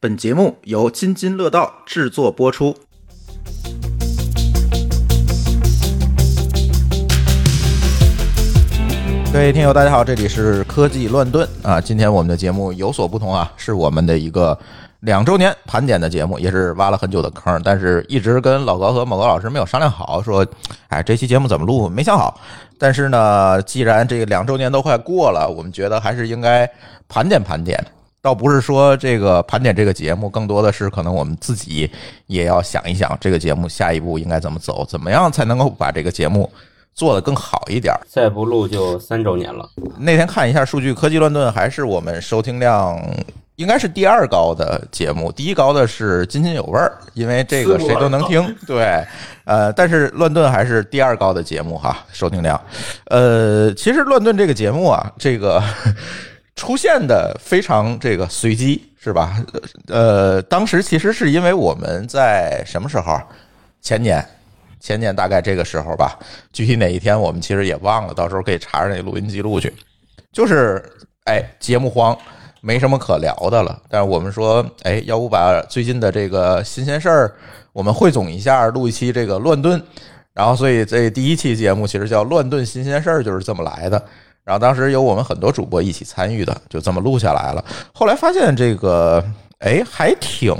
本节目由津津乐道制作播出。各位听友，大家好，这里是科技乱炖啊。今天我们的节目有所不同啊，是我们的一个两周年盘点的节目，也是挖了很久的坑，但是一直跟老高和某高老师没有商量好，说，哎，这期节目怎么录没想好。但是呢，既然这个两周年都快过了，我们觉得还是应该盘点盘点。倒不是说这个盘点这个节目，更多的是可能我们自己也要想一想，这个节目下一步应该怎么走，怎么样才能够把这个节目做得更好一点。再不录就三周年了。那天看一下数据，科技乱炖还是我们收听量应该是第二高的节目，第一高的是津津有味儿，因为这个谁都能听。对，呃，但是乱炖还是第二高的节目哈，收听量。呃，其实乱炖这个节目啊，这个。出现的非常这个随机是吧？呃，当时其实是因为我们在什么时候？前年，前年大概这个时候吧，具体哪一天我们其实也忘了，到时候可以查查那录音记录去。就是哎，节目荒，没什么可聊的了。但是我们说，哎，要不把最近的这个新鲜事儿我们汇总一下，录一期这个乱炖。然后，所以这第一期节目其实叫“乱炖新鲜事儿”，就是这么来的。然后当时有我们很多主播一起参与的，就这么录下来了。后来发现这个，哎，还挺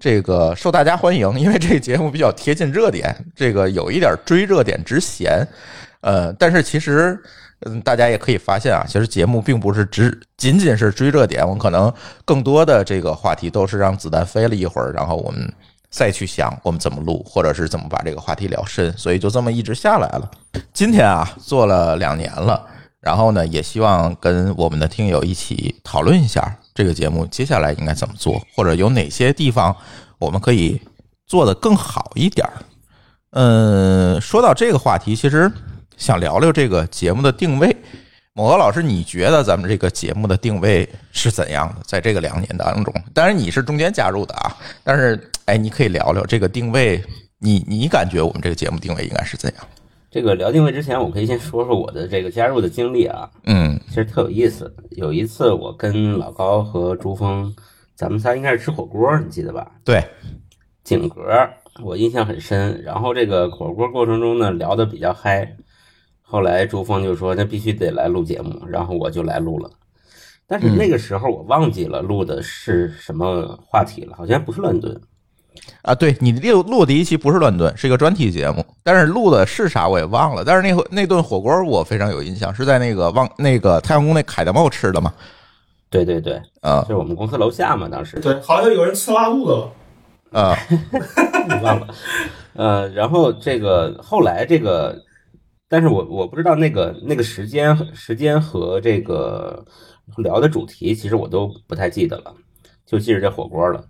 这个受大家欢迎，因为这个节目比较贴近热点，这个有一点追热点之嫌。呃，但是其实，嗯，大家也可以发现啊，其实节目并不是只仅仅是追热点，我们可能更多的这个话题都是让子弹飞了一会儿，然后我们再去想我们怎么录，或者是怎么把这个话题聊深，所以就这么一直下来了。今天啊，做了两年了。然后呢，也希望跟我们的听友一起讨论一下这个节目接下来应该怎么做，或者有哪些地方我们可以做得更好一点儿。嗯，说到这个话题，其实想聊聊这个节目的定位。某个老师，你觉得咱们这个节目的定位是怎样的？在这个两年当中，当然你是中间加入的啊，但是哎，你可以聊聊这个定位，你你感觉我们这个节目定位应该是怎样？这个聊定位之前，我可以先说说我的这个加入的经历啊。嗯，其实特有意思。有一次，我跟老高和朱峰，咱们仨应该是吃火锅，你记得吧？对，景格，我印象很深。然后这个火锅过程中呢，聊得比较嗨。后来朱峰就说：“那必须得来录节目。”然后我就来录了。但是那个时候我忘记了录的是什么话题了，好像不是乱炖。啊，对你录录第一期不是乱炖，是一个专题节目，但是录的是啥我也忘了。但是那那顿火锅我非常有印象，是在那个望那个太阳宫那凯德茂吃的嘛？对对对，啊，就我们公司楼下嘛，当时对，好像有人吃拉肚子了，啊，忘了，呃，然后这个后来这个，但是我我不知道那个那个时间时间和这个聊的主题，其实我都不太记得了，就记着这火锅了。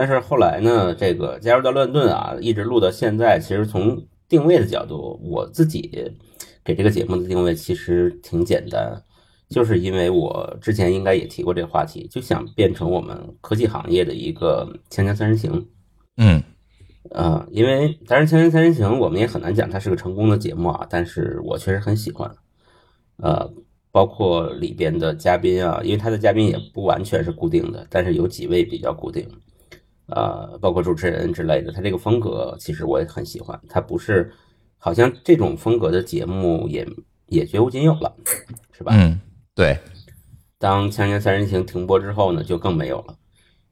但是后来呢，这个加入到乱炖啊，一直录到现在。其实从定位的角度，我自己给这个节目的定位其实挺简单，就是因为我之前应该也提过这个话题，就想变成我们科技行业的一个《锵锵三人行》。嗯，呃，因为当然《锵锵三人行》我们也很难讲它是个成功的节目啊，但是我确实很喜欢。呃，包括里边的嘉宾啊，因为他的嘉宾也不完全是固定的，但是有几位比较固定。呃，包括主持人之类的，他这个风格其实我也很喜欢。他不是，好像这种风格的节目也也绝无仅有了，是吧？嗯，对。当《锵锵三人行》停播之后呢，就更没有了。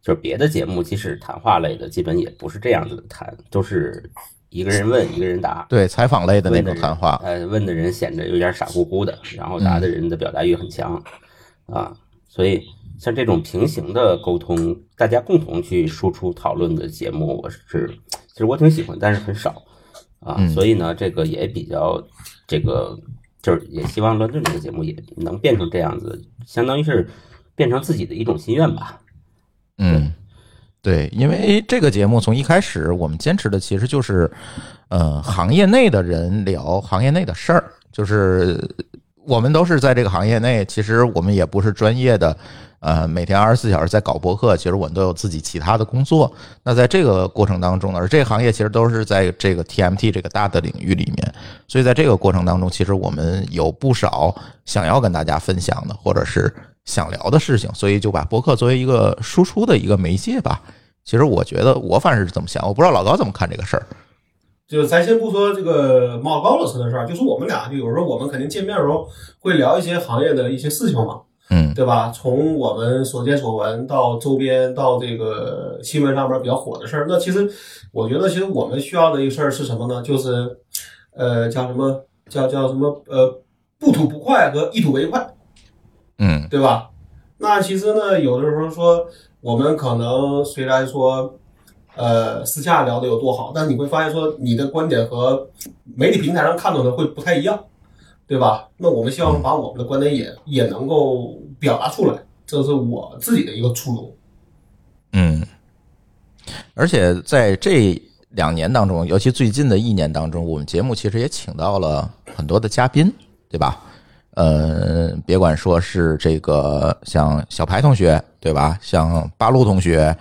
就是别的节目，即使谈话类的，基本也不是这样子的谈，都是一个人问，一个人答。对，采访类的那种谈话。呃，问的人显得有点傻乎乎的，然后答的人的表达欲很强啊，所以。像这种平行的沟通，大家共同去输出讨论的节目，我是其实我挺喜欢，但是很少啊，所以呢，这个也比较这个就是也希望乱炖这个节目也能变成这样子，相当于是变成自己的一种心愿吧。嗯，对，因为这个节目从一开始我们坚持的其实就是，呃，行业内的人聊行业内的事儿，就是我们都是在这个行业内，其实我们也不是专业的。呃，每天二十四小时在搞博客，其实我们都有自己其他的工作。那在这个过程当中呢，而这个行业其实都是在这个 TMT 这个大的领域里面，所以在这个过程当中，其实我们有不少想要跟大家分享的，或者是想聊的事情，所以就把博客作为一个输出的一个媒介吧。其实我觉得我反正是这么想，我不知道老高怎么看这个事儿。就咱先不说这个冒高老师的事儿，就是我们俩，就有时候我们肯定见面的时候会聊一些行业的一些事情嘛，嗯对吧？从我们所见所闻到周边到这个新闻上面比较火的事儿，那其实我觉得，其实我们需要的一个事儿是什么呢？就是呃，叫什么叫叫什么呃，不吐不快和一吐为快。嗯对吧？那其实呢，有的时候说我们可能虽然说，呃，私下聊的有多好，但你会发现说你的观点和媒体平台上看到的会不太一样，对吧？那我们希望把我们的观点也也能够表达出来，这是我自己的一个初衷。嗯，而且在这两年当中，尤其最近的一年当中，我们节目其实也请到了很多的嘉宾，对吧？呃，别管说是这个像小排同学，对吧？像八路同学，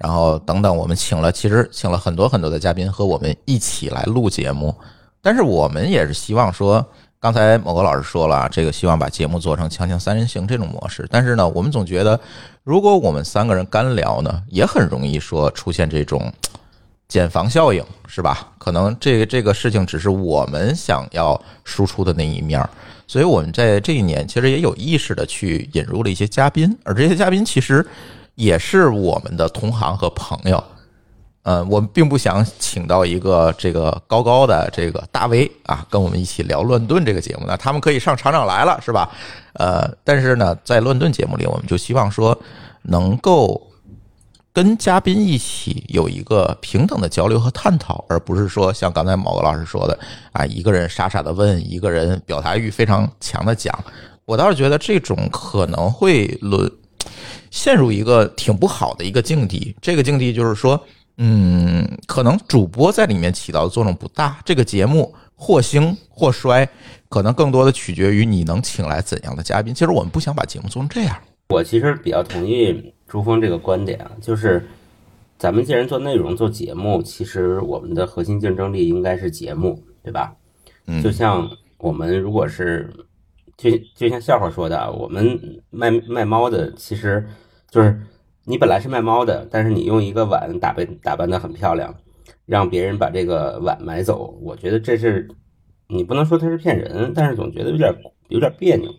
然后等等，我们请了，其实请了很多很多的嘉宾和我们一起来录节目。但是我们也是希望说，刚才某个老师说了，这个希望把节目做成强行三人行这种模式。但是呢，我们总觉得，如果我们三个人干聊呢，也很容易说出现这种减防效应，是吧？可能这个这个事情只是我们想要输出的那一面儿，所以我们在这一年其实也有意识的去引入了一些嘉宾，而这些嘉宾其实也是我们的同行和朋友。呃，我们并不想请到一个这个高高的这个大 V 啊，跟我们一起聊乱炖这个节目那他们可以上厂长来了，是吧？呃，但是呢，在乱炖节目里，我们就希望说能够跟嘉宾一起有一个平等的交流和探讨，而不是说像刚才某个老师说的啊，一个人傻傻的问，一个人表达欲非常强的讲。我倒是觉得这种可能会沦陷入一个挺不好的一个境地。这个境地就是说，嗯，可能主播在里面起到的作用不大，这个节目或兴或衰，可能更多的取决于你能请来怎样的嘉宾。其实我们不想把节目做成这样。我其实比较同意朱峰这个观点啊，就是咱们既然做内容、做节目，其实我们的核心竞争力应该是节目，对吧？嗯就像我们如果是，就就像笑话说的，我们卖卖猫的，其实就是你本来是卖猫的，但是你用一个碗打扮打扮的很漂亮，让别人把这个碗买走，我觉得这是你不能说他是骗人，但是总觉得有点有点别扭。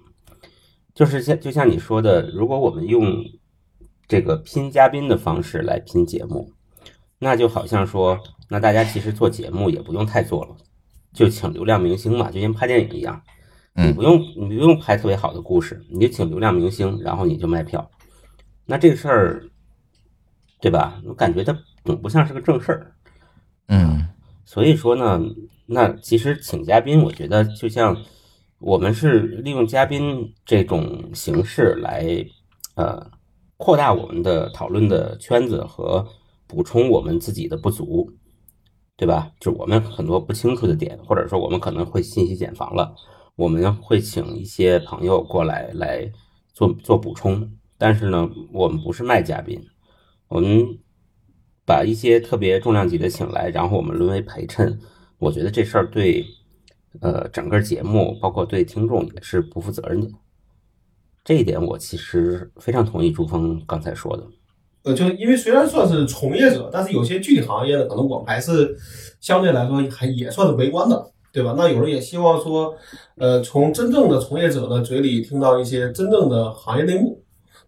就是像就像你说的，如果我们用这个拼嘉宾的方式来拼节目，那就好像说，那大家其实做节目也不用太做了，就请流量明星嘛，就像拍电影一样，你不用你不用拍特别好的故事，你就请流量明星，然后你就卖票。那这个事儿，对吧？我感觉它总不像是个正事儿。嗯所以说呢，那其实请嘉宾，我觉得就像我们是利用嘉宾这种形式来，呃，扩大我们的讨论的圈子和补充我们自己的不足，对吧？就我们很多不清楚的点，或者说我们可能会信息茧房了，我们会请一些朋友过来来做做补充。但是呢，我们不是卖嘉宾，我们把一些特别重量级的请来，然后我们沦为陪衬，我觉得这事儿对呃整个节目，包括对听众也是不负责任的。这一点我其实非常同意朱峰刚才说的。呃，就因为虽然算是从业者，但是有些具体行业的，可能我们还是相对来说还也算是围观的，对吧？那有人也希望说，呃，从真正的从业者的嘴里听到一些真正的行业内幕，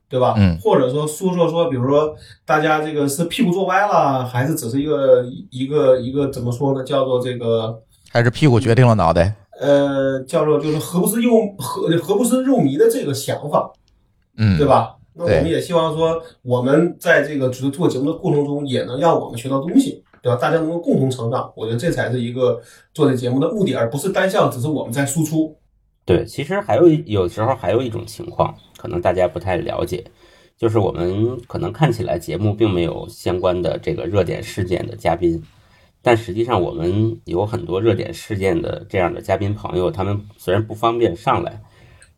对吧？嗯或者说说说说，比如说大家这个是屁股坐歪了，还是只是一个一个一个怎么说呢？叫做这个还是屁股决定了脑袋。呃，叫做就是何不是肉何何不是肉糜的这个想法，嗯，对？吧？那我们也希望说，我们在这个做做节目的过程中，也能让我们学到东西，对吧？大家能够共同成长，我觉得这才是一个做这节目的目的，而不是单向只是我们在输出。对，其实还有有时候还有一种情况，可能大家不太了解，就是我们可能看起来节目并没有相关的这个热点事件的嘉宾，但实际上我们有很多热点事件的这样的嘉宾朋友，他们虽然不方便上来，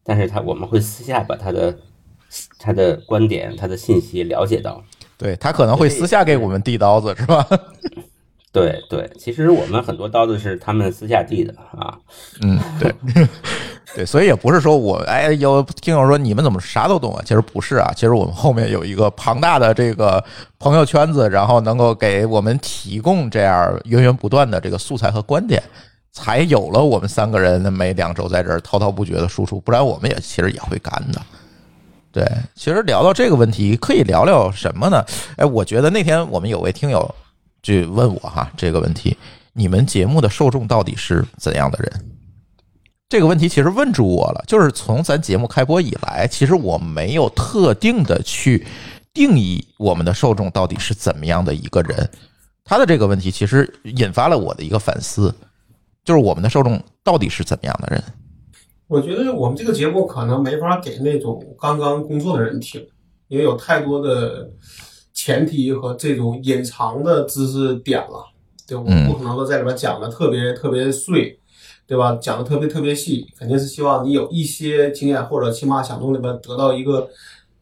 但是他我们会私下把他的他的观点、他的信息了解到。对他可能会私下给我们递刀子，是吧？对对，其实我们很多刀子是他们私下递的啊。嗯，对，对，所以也不是说我哎有听友说你们怎么啥都懂啊？其实不是啊，其实我们后面有一个庞大的这个朋友圈子，然后能够给我们提供这样源源不断的这个素材和观点，才有了我们三个人每两周在这儿滔滔不绝的输出，不然我们也其实也会干的。对，其实聊到这个问题，可以聊聊什么呢？哎，我觉得那天我们有位听友就问我哈这个问题：你们节目的受众到底是怎样的人？这个问题其实问住我了，就是从咱节目开播以来，其实我没有特定的去定义我们的受众到底是怎么样的一个人。他的这个问题其实引发了我的一个反思，就是我们的受众到底是怎么样的人？我觉得我们这个节目可能没法给那种刚刚工作的人听，因为有太多的前提和这种隐藏的知识点了，对吧？我们不可能说在里边讲的特别特别碎，对吧？讲的特别特别细，肯定是希望你有一些经验，或者起码想从里边得到一个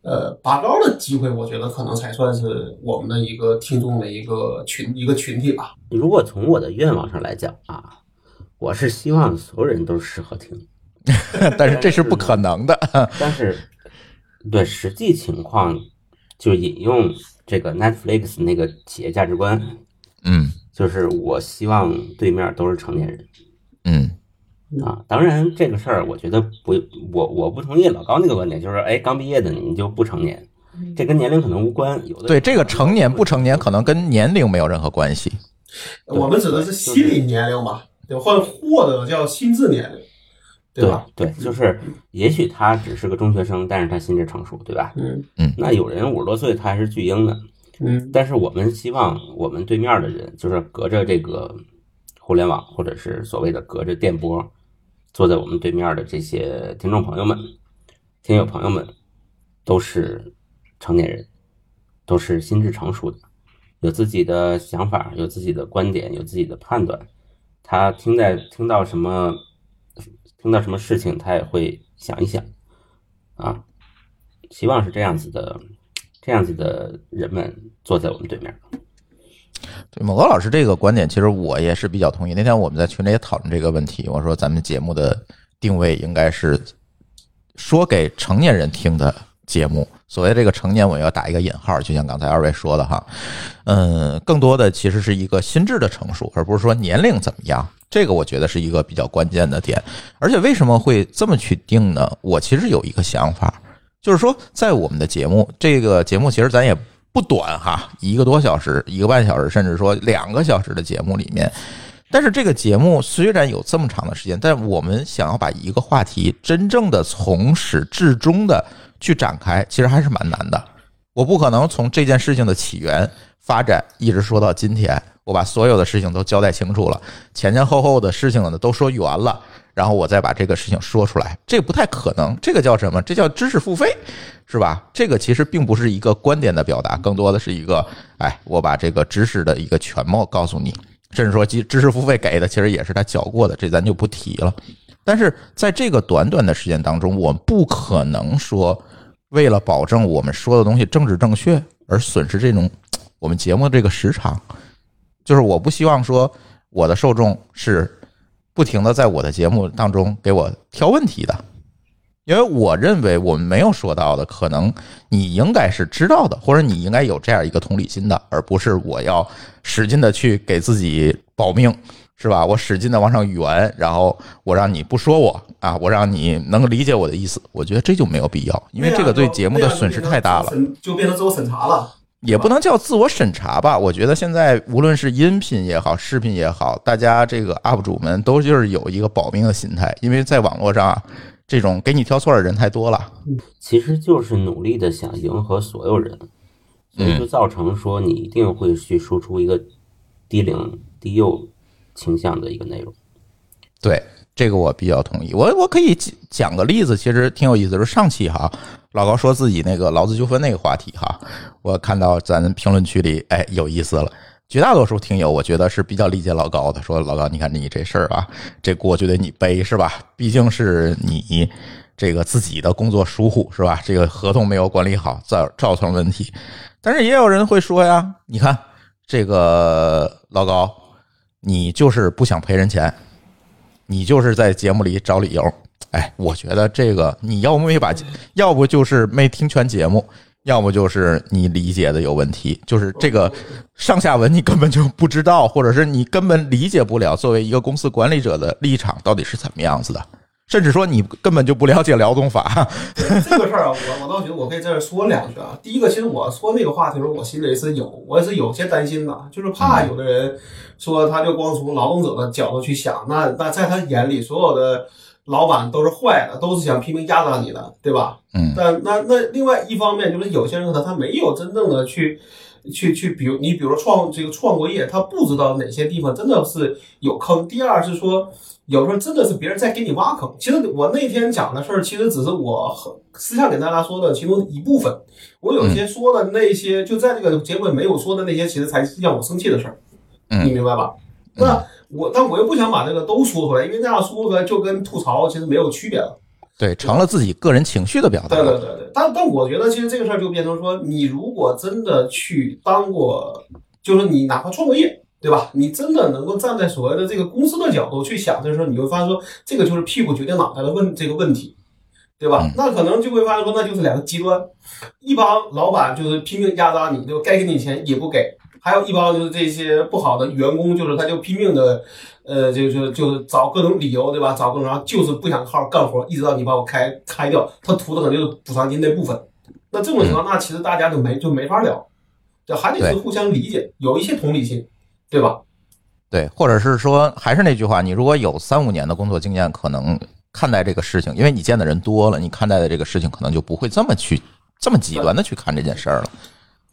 呃拔高的机会。我觉得可能才算是我们的一个听众的一个群一个群体吧。如果从我的愿望上来讲啊，我是希望所有人都适合听。但是这是不可能的。但是，对实际情况，就引用这个 Netflix 那个企业价值观，嗯就是我希望对面都是成年人嗯啊。当然，这个事儿我觉得不，我我不同意老高那个观点，就是哎，刚毕业的你就不成年，这跟年龄可能无关。有的对，这个成年不成年可能跟年龄没有任何关系。我们指的是心理年龄吧，对，或者或者叫心智年龄，对吧？对，就是也许他只是个中学生，但是他心智成熟，对吧？嗯嗯那有人五十多岁他还是巨婴呢，嗯但是我们希望我们对面的人，就是隔着这个互联网，或者是所谓的隔着电波，坐在我们对面的这些听众朋友们、听友朋友们，都是成年人，都是心智成熟的，有自己的想法，有自己的观点，有自己的判断。他听在听到什么，碰到什么事情，他也会想一想，啊，希望是这样子的，这样子的人们坐在我们对面。对，某高老师这个观点，其实我也是比较同意。那天我们在群里也讨论这个问题，我说咱们节目的定位应该是说给成年人听的节目。所谓这个成年，我要打一个引号，就像刚才二位说的哈，嗯，更多的其实是一个心智的成熟，而不是说年龄怎么样。这个我觉得是一个比较关键的点。而且为什么会这么去定呢？我其实有一个想法，就是说在我们的节目，这个节目其实咱也不短哈，一个多小时、一个半小时，甚至说两个小时的节目里面，但是这个节目虽然有这么长的时间，但我们想要把一个话题真正的从始至终的去展开，其实还是蛮难的。我不可能从这件事情的起源、发展一直说到今天，我把所有的事情都交代清楚了，前前后后的事情呢都说圆了，然后我再把这个事情说出来，这不太可能。这个叫什么？这叫知识付费，是吧？这个其实并不是一个观点的表达，更多的是一个，哎，我把这个知识的一个全貌告诉你，甚至说知知识付费给的其实也是他缴过的，这咱就不提了。但是在这个短短的时间当中，我们不可能说为了保证我们说的东西政治正确而损失这种我们节目的这个时长。就是我不希望说我的受众是不停的在我的节目当中给我挑问题的，因为我认为我们没有说到的，可能你应该是知道的，或者你应该有这样一个同理心的，而不是我要使劲的去给自己保命，是吧？我使劲的往上圆，然后我让你不说我啊，我让你能够理解我的意思，我觉得这就没有必要，因为这个对节目的损失太大了。就变成自我审查了。也不能叫自我审查吧。我觉得现在无论是音频也好，视频也好，大家这个 UP 主们都就是有一个保命的心态，因为在网络上啊，这种给你挑错的人太多了。其实就是努力的想迎合所有人，所以就造成说你一定会去输出一个低龄低幼倾向的一个内容。对这个我比较同意。我我可以讲个例子，其实挺有意思，就是上期哈，老高说自己那个劳资纠纷那个话题哈，我看到咱评论区里，哎，有意思了。绝大多数听友，我觉得是比较理解老高的，说老高，你看你这事儿啊，这锅就得你背是吧？毕竟是你这个自己的工作疏忽是吧？这个合同没有管理好，造造成问题。但是也有人会说呀，你看这个老高你就是不想赔人钱，你就是在节目里找理由。哎，我觉得这个你要不没把，要不就是没听全节目，要不就是你理解的有问题，就是这个上下文你根本就不知道，或者是你根本理解不了作为一个公司管理者的立场到底是怎么样子的，甚至说你根本就不了解劳动法。这个事儿啊，我我倒觉得我可以在这说两句啊。第一个，其实我说那个话题的时候，我心里是有，我也是有些担心的，就是怕有的人说他就光从劳动者的角度去想，那那在他眼里所有的。老板都是坏的，都是想拼命压榨你的，对吧？嗯。但那那另外一方面，就是有些人呢，他没有真正的去去去，比如你比如说创这个创过业，他不知道哪些地方真的是有坑。第二是说，有时候真的是别人在给你挖坑。其实我那天讲的事儿，其实只是我私下给大家说的其中一部分。我有些说的那些，就在这个结尾没有说的那些，其实才是让我生气的事儿。嗯。你明白吧？那。我但我又不想把这个都说出来，因为那样说出来就跟吐槽其实没有区别了。对，成了自己个人情绪的表达。对对对对，但但我觉得其实这个事儿就变成说，你如果真的去当过，就是你哪怕创过业，对吧？你真的能够站在所谓的这个公司的角度去想的时候，你会发现说，这个就是屁股决定脑袋的问这个问题，对吧？那可能就会发现说，那就是两个极端，一帮老板就是拼命压榨你，就该给你钱也不给。还有一帮就是这些不好的员工，就是他就拼命的，呃，就是就是找各种理由，对吧？找各种然后就是不想好好干活，一直到你把我开开掉，他图的可能就是补偿金那部分。那这种情况，那其实大家就没就没法聊，就还得是互相理解，有一些同理心，对吧？对，或者是说，还是那句话，你如果有三五年的工作经验，可能看待这个事情，因为你见的人多了，你看待的这个事情可能就不会这么去这么极端的去看这件事儿了。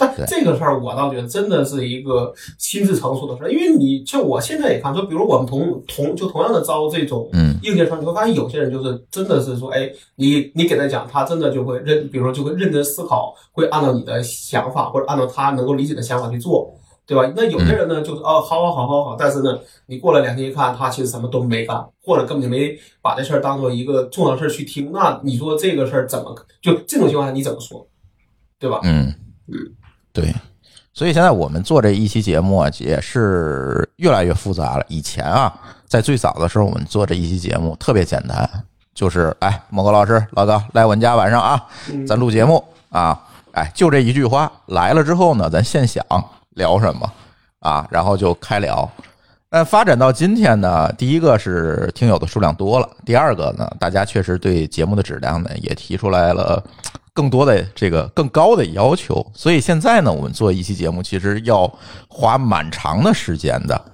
但这个事儿，我倒觉得真的是一个心智成熟的事儿，因为你就我现在也看，就比如我们同同就同样的招这种应届生，你会发现有些人就是真的是说，哎，你你给他讲，他真的就会认，比如说就会认真思考，会按照你的想法或者按照他能够理解的想法去做，对吧？那有些人呢，就是哦，好好好好好，但是呢，你过了两天一看，他其实什么都没干，或者根本就没把这事儿当做一个重要事儿去听，那你说这个事儿怎么就这种情况下你怎么说，对吧？嗯嗯。对，所以现在我们做这一期节目啊，也是越来越复杂了。以前啊，在最早的时候，我们做这一期节目特别简单，就是哎，某个老师、老高来我们家晚上啊，咱录节目啊，哎，就这一句话。来了之后呢，咱现想聊什么啊，然后就开聊。那发展到今天呢，第一个是听友的数量多了，第二个呢，大家确实对节目的质量呢也提出来了。更多的这个更高的要求，所以现在呢，我们做一期节目其实要花蛮长的时间的。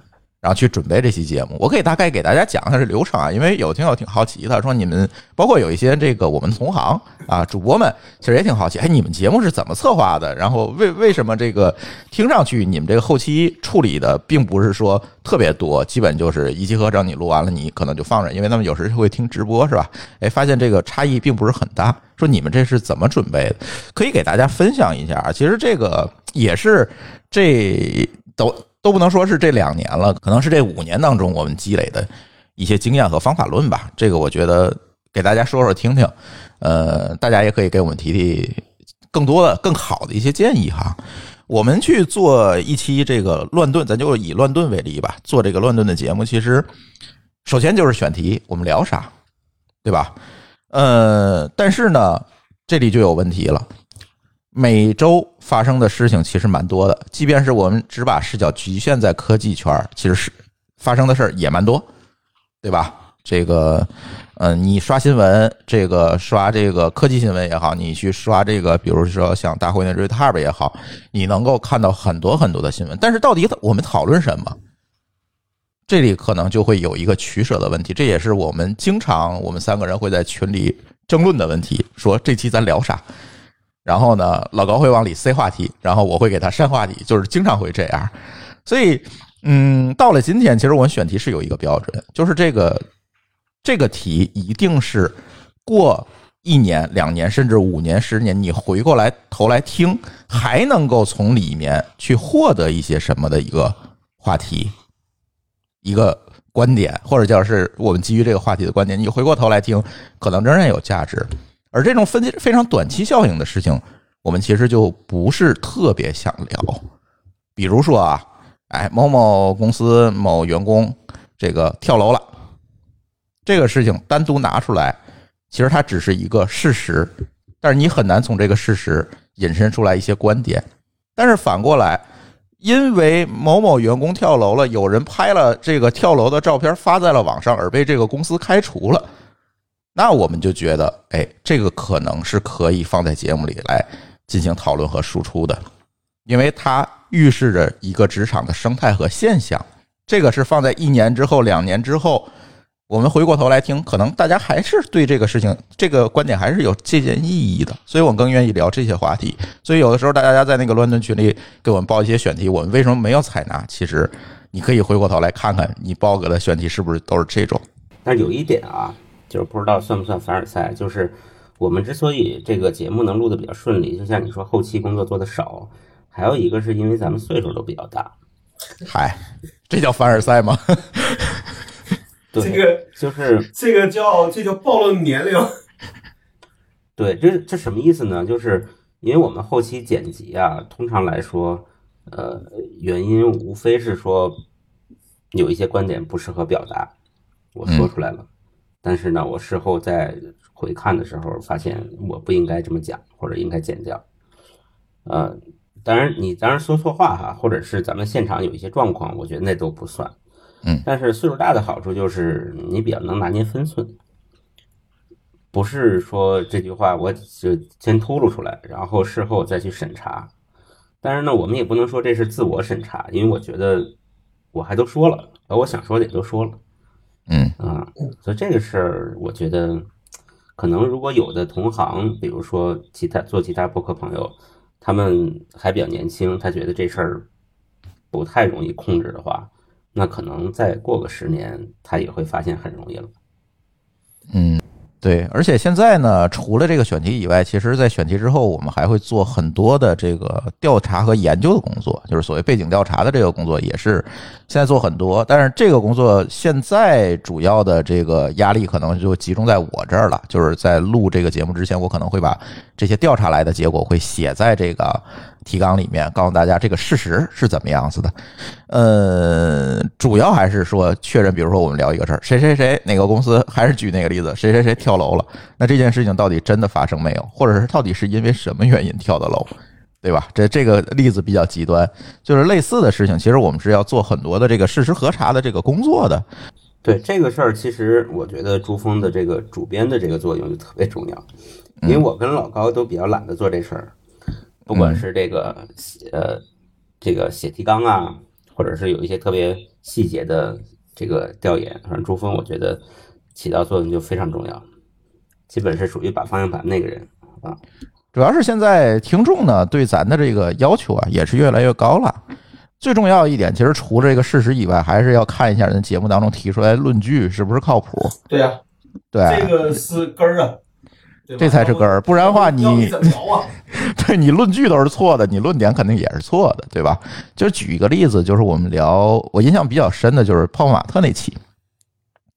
然后去准备这期节目，我可以大概给大家讲一下这流程啊，因为有听友挺好奇的，说你们包括有一些这个我们同行啊主播们，其实也挺好奇，哎，你们节目是怎么策划的？然后为为什么这个听上去你们这个后期处理的并不是说特别多，基本就是一气呵成，你录完了你可能就放着，因为他们有时会听直播是吧？哎，发现这个差异并不是很大，说你们这是怎么准备的？可以给大家分享一下啊，其实这个也是这都。都不能说是这两年了，可能是这五年当中我们积累的一些经验和方法论吧。这个我觉得给大家说说听听，呃，大家也可以给我们提提更多的、更好的一些建议哈。我们去做一期这个乱炖，咱就以乱炖为例吧。做这个乱炖的节目，其实首先就是选题，我们聊啥，对吧？呃，但是呢，这里就有问题了。每周发生的事情其实蛮多的，即便是我们只把视角局限在科技圈，其实是发生的事儿也蛮多，对吧？这个，嗯，你刷新闻，这个刷这个科技新闻也好，你去刷这个，比如说像大会那 Retard 也好，你能够看到很多很多的新闻。但是到底我们讨论什么？这里可能就会有一个取舍的问题，这也是我们经常我们三个人会在群里争论的问题。说这期咱聊啥？然后呢，老高会往里塞话题，然后我会给他删话题，就是经常会这样。所以，嗯，到了今天，其实我们选题是有一个标准，就是这个这个题一定是过一年、两年，甚至五年、十年，你回过来头来听，还能够从里面去获得一些什么的一个话题、一个观点，或者叫是我们基于这个话题的观点，你回过头来听，可能仍然有价值。而这种分非常短期效应的事情，我们其实就不是特别想聊。比如说啊，哎，某某公司某员工这个跳楼了，这个事情单独拿出来，其实它只是一个事实，但是你很难从这个事实引申出来一些观点。但是反过来，因为某某员工跳楼了，有人拍了这个跳楼的照片发在了网上，而被这个公司开除了，那我们就觉得，哎，这个可能是可以放在节目里来进行讨论和输出的，因为它预示着一个职场的生态和现象。这个是放在一年之后、两年之后，我们回过头来听，可能大家还是对这个事情、这个观点还是有借鉴意义的。所以我更愿意聊这些话题。所以有的时候大家在那个乱炖群里给我们报一些选题，我们为什么没有采纳？其实你可以回过头来看看，你报给的选题是不是都是这种？但有一点啊，就是不知道算不算凡尔赛，就是我们之所以这个节目能录的比较顺利，就像你说后期工作做的少，还有一个是因为咱们岁数都比较大。嗨，这叫凡尔赛吗？对，这个就是 这个叫这叫暴露年龄。对，这这什么意思呢？就是因为我们后期剪辑啊，通常来说，呃，原因无非是说有一些观点不适合表达，我说出来了，但是呢，我事后再回看的时候，发现我不应该这么讲，或者应该剪掉。呃，当然你当然说错话哈，或者是咱们现场有一些状况，我觉得那都不算。嗯，但是岁数大的好处就是你比较能拿捏分寸。不是说这句话我就先秃噜出来，然后事后再去审查。但是呢，我们也不能说这是自我审查，因为我觉得我还都说了，把我想说的也都说了，嗯啊，所以这个事儿，我觉得可能如果有的同行，比如说其他做其他播客朋友，他们还比较年轻，他觉得这事儿不太容易控制的话，那可能再过个十年，他也会发现很容易了。嗯。对，而且现在呢，除了这个选题以外，其实，在选题之后，我们还会做很多的这个调查和研究的工作，就是所谓背景调查的这个工作，也是现在做很多。但是这个工作现在主要的这个压力可能就集中在我这儿了，就是在录这个节目之前，我可能会把这些调查来的结果会写在这个提纲里面，告诉大家这个事实是怎么样子的。呃，主要还是说确认，比如说我们聊一个事儿，谁谁谁哪个公司，还是举那个例子，谁谁谁跳楼了，那这件事情到底真的发生没有，或者是到底是因为什么原因跳的楼，对吧？这这个例子比较极端，就是类似的事情，其实我们是要做很多的这个事实核查的这个工作的。对这个事儿，其实我觉得朱峰的这个主编的这个作用就特别重要，因为我跟老高都比较懒得做这事儿，不管是这个呃这个写提纲啊。或者是有一些特别细节的这个调研，反正珠峰我觉得起到作用就非常重要，基本是属于把方向盘那个人啊。主要是现在听众呢对咱的这个要求啊也是越来越高了。最重要一点，其实除了这个事实以外，还是要看一下人节目当中提出来论据是不是靠谱。对呀，对，这个是根儿啊。这才是根儿，不然的话你怎么聊啊？对你论据都是错的，你论点肯定也是错的，对吧？就举一个例子，就是我们聊我印象比较深的就是泡泡玛特那期，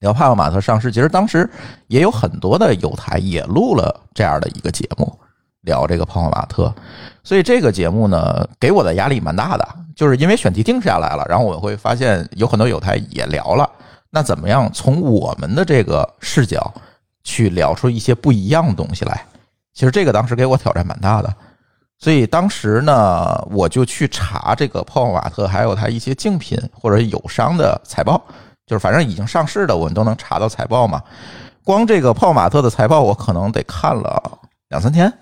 聊泡泡玛特上市，其实当时也有很多的有台也录了这样的一个节目，聊这个泡泡玛特，所以这个节目呢给我的压力蛮大的，就是因为选题定下来了，然后我会发现有很多有台也聊了，那怎么样从我们的这个视角？去聊出一些不一样的东西来，其实这个当时给我挑战蛮大的，所以当时呢，我就去查这个泡泡玛特还有它一些竞品或者友商的财报，就是反正已经上市的，我们都能查到财报嘛。光这个泡泡玛特的财报，我可能得看了两三天。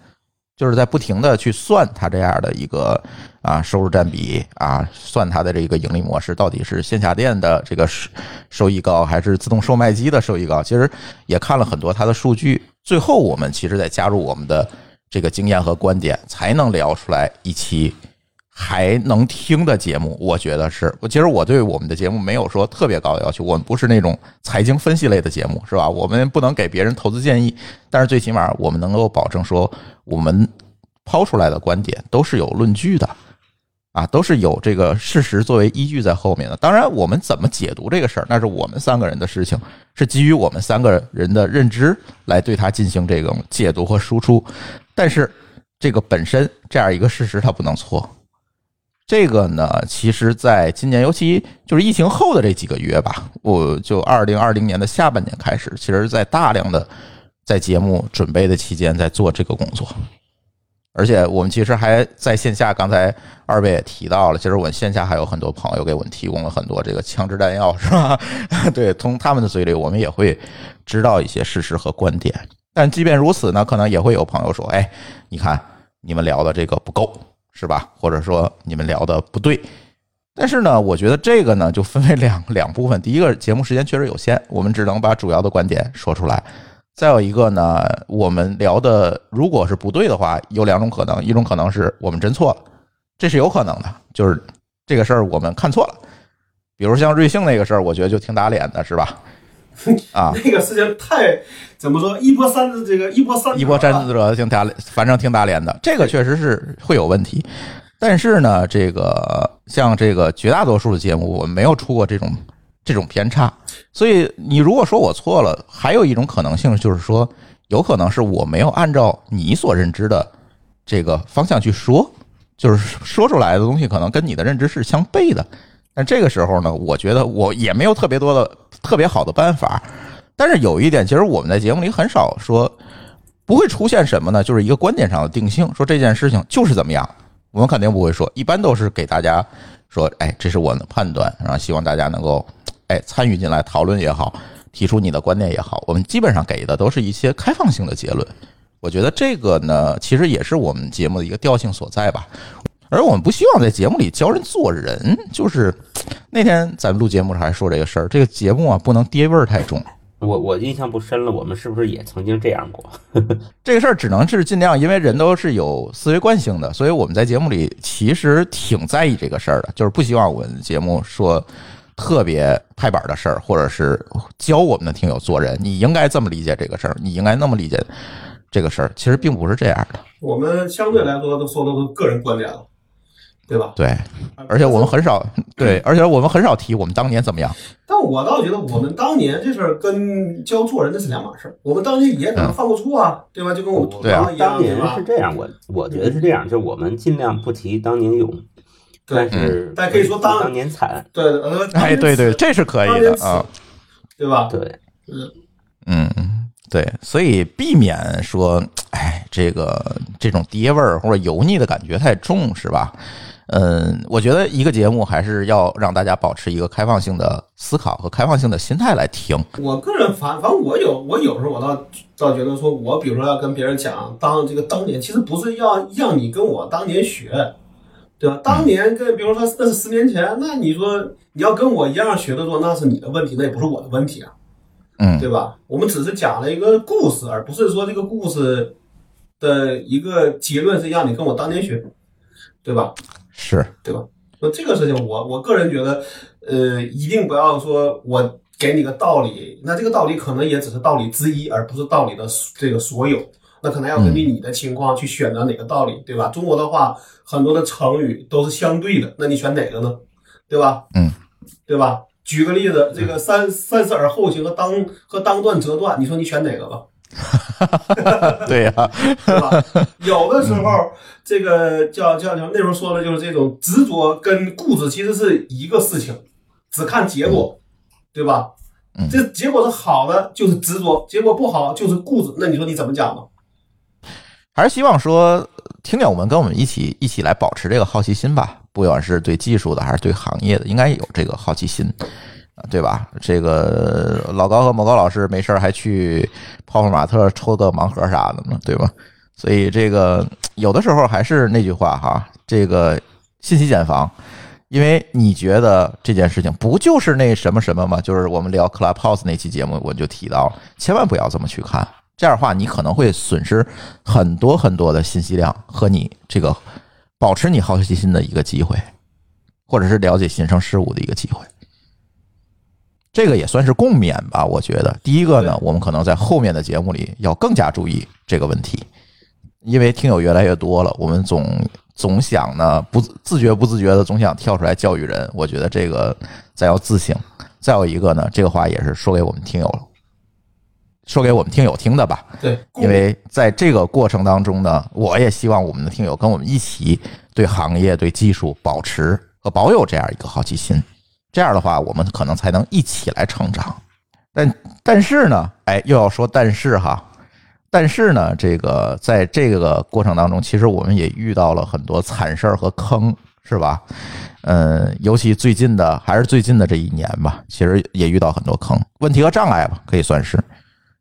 就是在不停的去算它这样的一个啊收入占比啊，算它的这个盈利模式到底是线下店的这个收收益高，还是自动售卖机的收益高？其实也看了很多它的数据，最后我们其实再加入我们的这个经验和观点，才能聊出来一期还能听的节目。我觉得是，我其实我对我们的节目没有说特别高的要求，我们不是那种财经分析类的节目，是吧？我们不能给别人投资建议，但是最起码我们能够保证说。我们抛出来的观点都是有论据的，啊，都是有这个事实作为依据在后面的。当然，我们怎么解读这个事儿，那是我们三个人的事情，是基于我们三个人的认知来对它进行这种解读和输出。但是，这个本身这样一个事实它不能错，这个呢，其实在今年，尤其就是疫情后的这几个月吧，我就二零二零年的下半年开始，其实在大量的在节目准备的期间，在做这个工作。而且我们其实还在线下，刚才二位也提到了，其实我们线下还有很多朋友给我们提供了很多这个枪支弹药，是吧？对，从他们的嘴里，我们也会知道一些事实和观点。但即便如此呢，可能也会有朋友说：“哎，你看你们聊的这个不够，是吧？或者说你们聊的不对。”但是呢，我觉得这个呢就分为两两部分。第一个，节目时间确实有限，我们只能把主要的观点说出来。再有一个呢，我们聊的如果是不对的话，有两种可能，一种可能是我们真错了，这是有可能的，就是这个事儿我们看错了。比如像瑞幸那个事儿，我觉得就挺打脸的，是吧？啊，那个事情太怎么说，一波三折，这个一波三一波三折，挺打脸，反正挺打脸的。这个确实是会有问题，但是呢，这个像这个绝大多数的节目，我们没有出过这种。这种偏差，所以你如果说我错了，还有一种可能性就是说，有可能是我没有按照你所认知的这个方向去说，就是说出来的东西可能跟你的认知是相悖的。但这个时候呢，我觉得我也没有特别多的特别好的办法。但是有一点，其实我们在节目里很少说，不会出现什么呢？就是一个观点上的定性，说这件事情就是怎么样，我们肯定不会说。一般都是给大家说，哎，这是我的判断，然后希望大家能够。哎，参与进来讨论也好，提出你的观点也好，我们基本上给的都是一些开放性的结论。我觉得这个呢，其实也是我们节目的一个调性所在吧。而我们不希望在节目里教人做人，就是那天咱们录节目时还说这个事儿，这个节目啊不能爹味儿太重。我我印象不深了，我们是不是也曾经这样过？这个事儿只能是尽量，因为人都是有思维惯性的，所以我们在节目里其实挺在意这个事儿的，就是不希望我们节目说。特别拍板的事儿，或者是教我们的听友做人，你应该这么理解这个事儿，你应该那么理解这个事儿，其实并不是这样的。我们相对来说都说的都是个人观点了，对吧？对，而且我们很少对，而且我们很少提我们当年怎么样。但我倒觉得我们当年这事儿跟教做人那是两码事儿。我们当年也可能犯过错啊，对吧？就跟我们对啊，当年是这样，我我觉得是这样，就我们尽量不提当年勇。但是，但可以说当年惨，对，呃，哎，对对，这是可以的啊，对吧？对，嗯嗯，对，所以避免说，哎，这个这种爹味儿或者油腻的感觉太重，是吧？嗯，我觉得一个节目还是要让大家保持一个开放性的思考和开放性的心态来听。我个人反反正我有我有时候我倒倒觉得说，我比如说要跟别人讲当这个当年，其实不是要让你跟我当年学。对吧？当年跟比如说那是十年前，那你说你要跟我一样学的多，那是你的问题，那也不是我的问题啊，嗯，对吧？我们只是讲了一个故事，而不是说这个故事的一个结论是让你跟我当年学，对吧？是，对吧？那这个事情，我我个人觉得，呃，一定不要说我给你个道理，那这个道理可能也只是道理之一，而不是道理的这个所有。那可能要根据你的情况去选择哪个道理，对吧？中国的话，很多的成语都是相对的，那你选哪个呢？对吧？嗯，对吧？举个例子，这个三三思而后行和当和当断则断，你说你选哪个吧？对呀，对吧？有的时候，这个叫叫叫那时候说的就是这种执着跟固执其实是一个事情，只看结果，对吧？这结果是好的，就是执着；结果不好，就是固执。那你说你怎么讲呢？还是希望说，听友们跟我们一起一起来保持这个好奇心吧。不管是对技术的，还是对行业的，应该有这个好奇心，对吧？这个老高和某高老师没事还去泡泡玛特抽个盲盒啥的呢，对吧？所以这个有的时候还是那句话哈，这个信息茧房。因为你觉得这件事情不就是那什么什么吗？就是我们聊 Clubhouse 那期节目，我就提到了，千万不要这么去看。这样的话，你可能会损失很多很多的信息量和你这个保持你好奇心的一个机会，或者是了解新生事物的一个机会。这个也算是共勉吧。我觉得，第一个呢，我们可能在后面的节目里要更加注意这个问题，因为听友越来越多了，我们总。总想呢，不自觉不自觉的总想跳出来教育人，我觉得这个咱要自省。再有一个呢，这个话也是说给我们听友了，说给我们听友听的吧。对，因为在这个过程当中呢，我也希望我们的听友跟我们一起对行业、对技术保持和保有这样一个好奇心。这样的话，我们可能才能一起来成长。但但是呢，哎，又要说但是哈，但是呢，这个在这个过程当中，其实我们也遇到了很多惨事儿和坑，是吧？嗯，尤其最近的，还是最近的这一年吧，其实也遇到很多坑、问题和障碍吧，可以算是。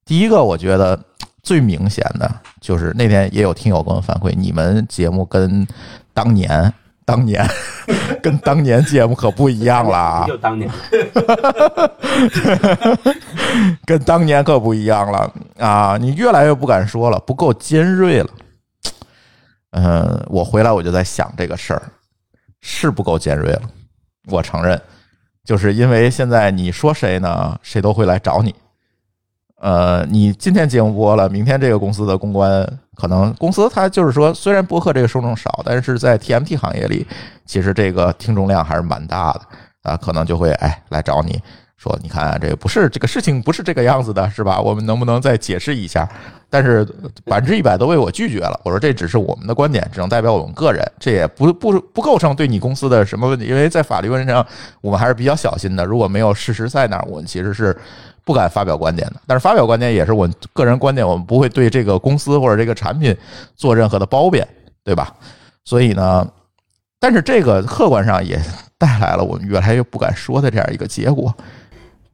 第一个，我觉得最明显的就是那天也有听友跟我反馈，你们节目跟当年。当年 跟当年节目可不一样了，就当年，跟当年可不一样了啊！你越来越不敢说了，不够尖锐了。嗯，我回来我就在想这个事儿，是不够尖锐了。我承认，就是因为现在你说谁呢，谁都会来找你。呃，你今天节目播了，明天这个公司的公关可能公司它就是说，虽然播客这个受众少，但是在 TMT 行业里，其实这个听众量还是蛮大的啊，可能就会哎来找你说，你看这个不是这个事情不是这个样子的，是吧？我们能不能再解释一下？但是百分之一百都被我拒绝了。我说这只是我们的观点，只能代表我们个人，这也不不不构成对你公司的什么问题，因为在法律问题上我们还是比较小心的。如果没有事实在那儿，我们其实是。不敢发表观点的，但是发表观点也是我个人观点，我们不会对这个公司或者这个产品做任何的褒贬，对吧？所以呢，但是这个客观上也带来了我们越来越不敢说的这样一个结果。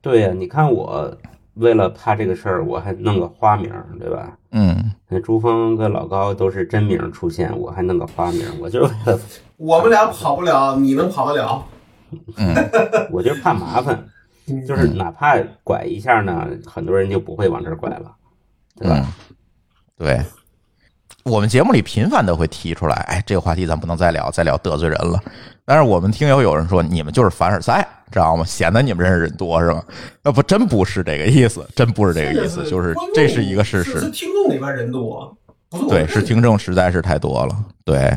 对呀，你看我为了怕这个事儿，我还弄个花名，对吧？嗯，那朱峰跟老高都是真名出现，我还弄个花名，我就是为了我们俩跑不了，你能跑得了？嗯，我就是怕麻烦。就是哪怕拐一下呢，很多人就不会往这儿拐了，对吧？对，我们节目里频繁的会提出来，哎，这个话题咱不能再聊，再聊得罪人了。但是我们听友有人说，你们就是凡尔赛，知道吗？显得你们认识人多是吗？那不真不是这个意思，真不是这个意思，就是这是一个事实。是听众里边人多，对，是听众实在是太多了，对。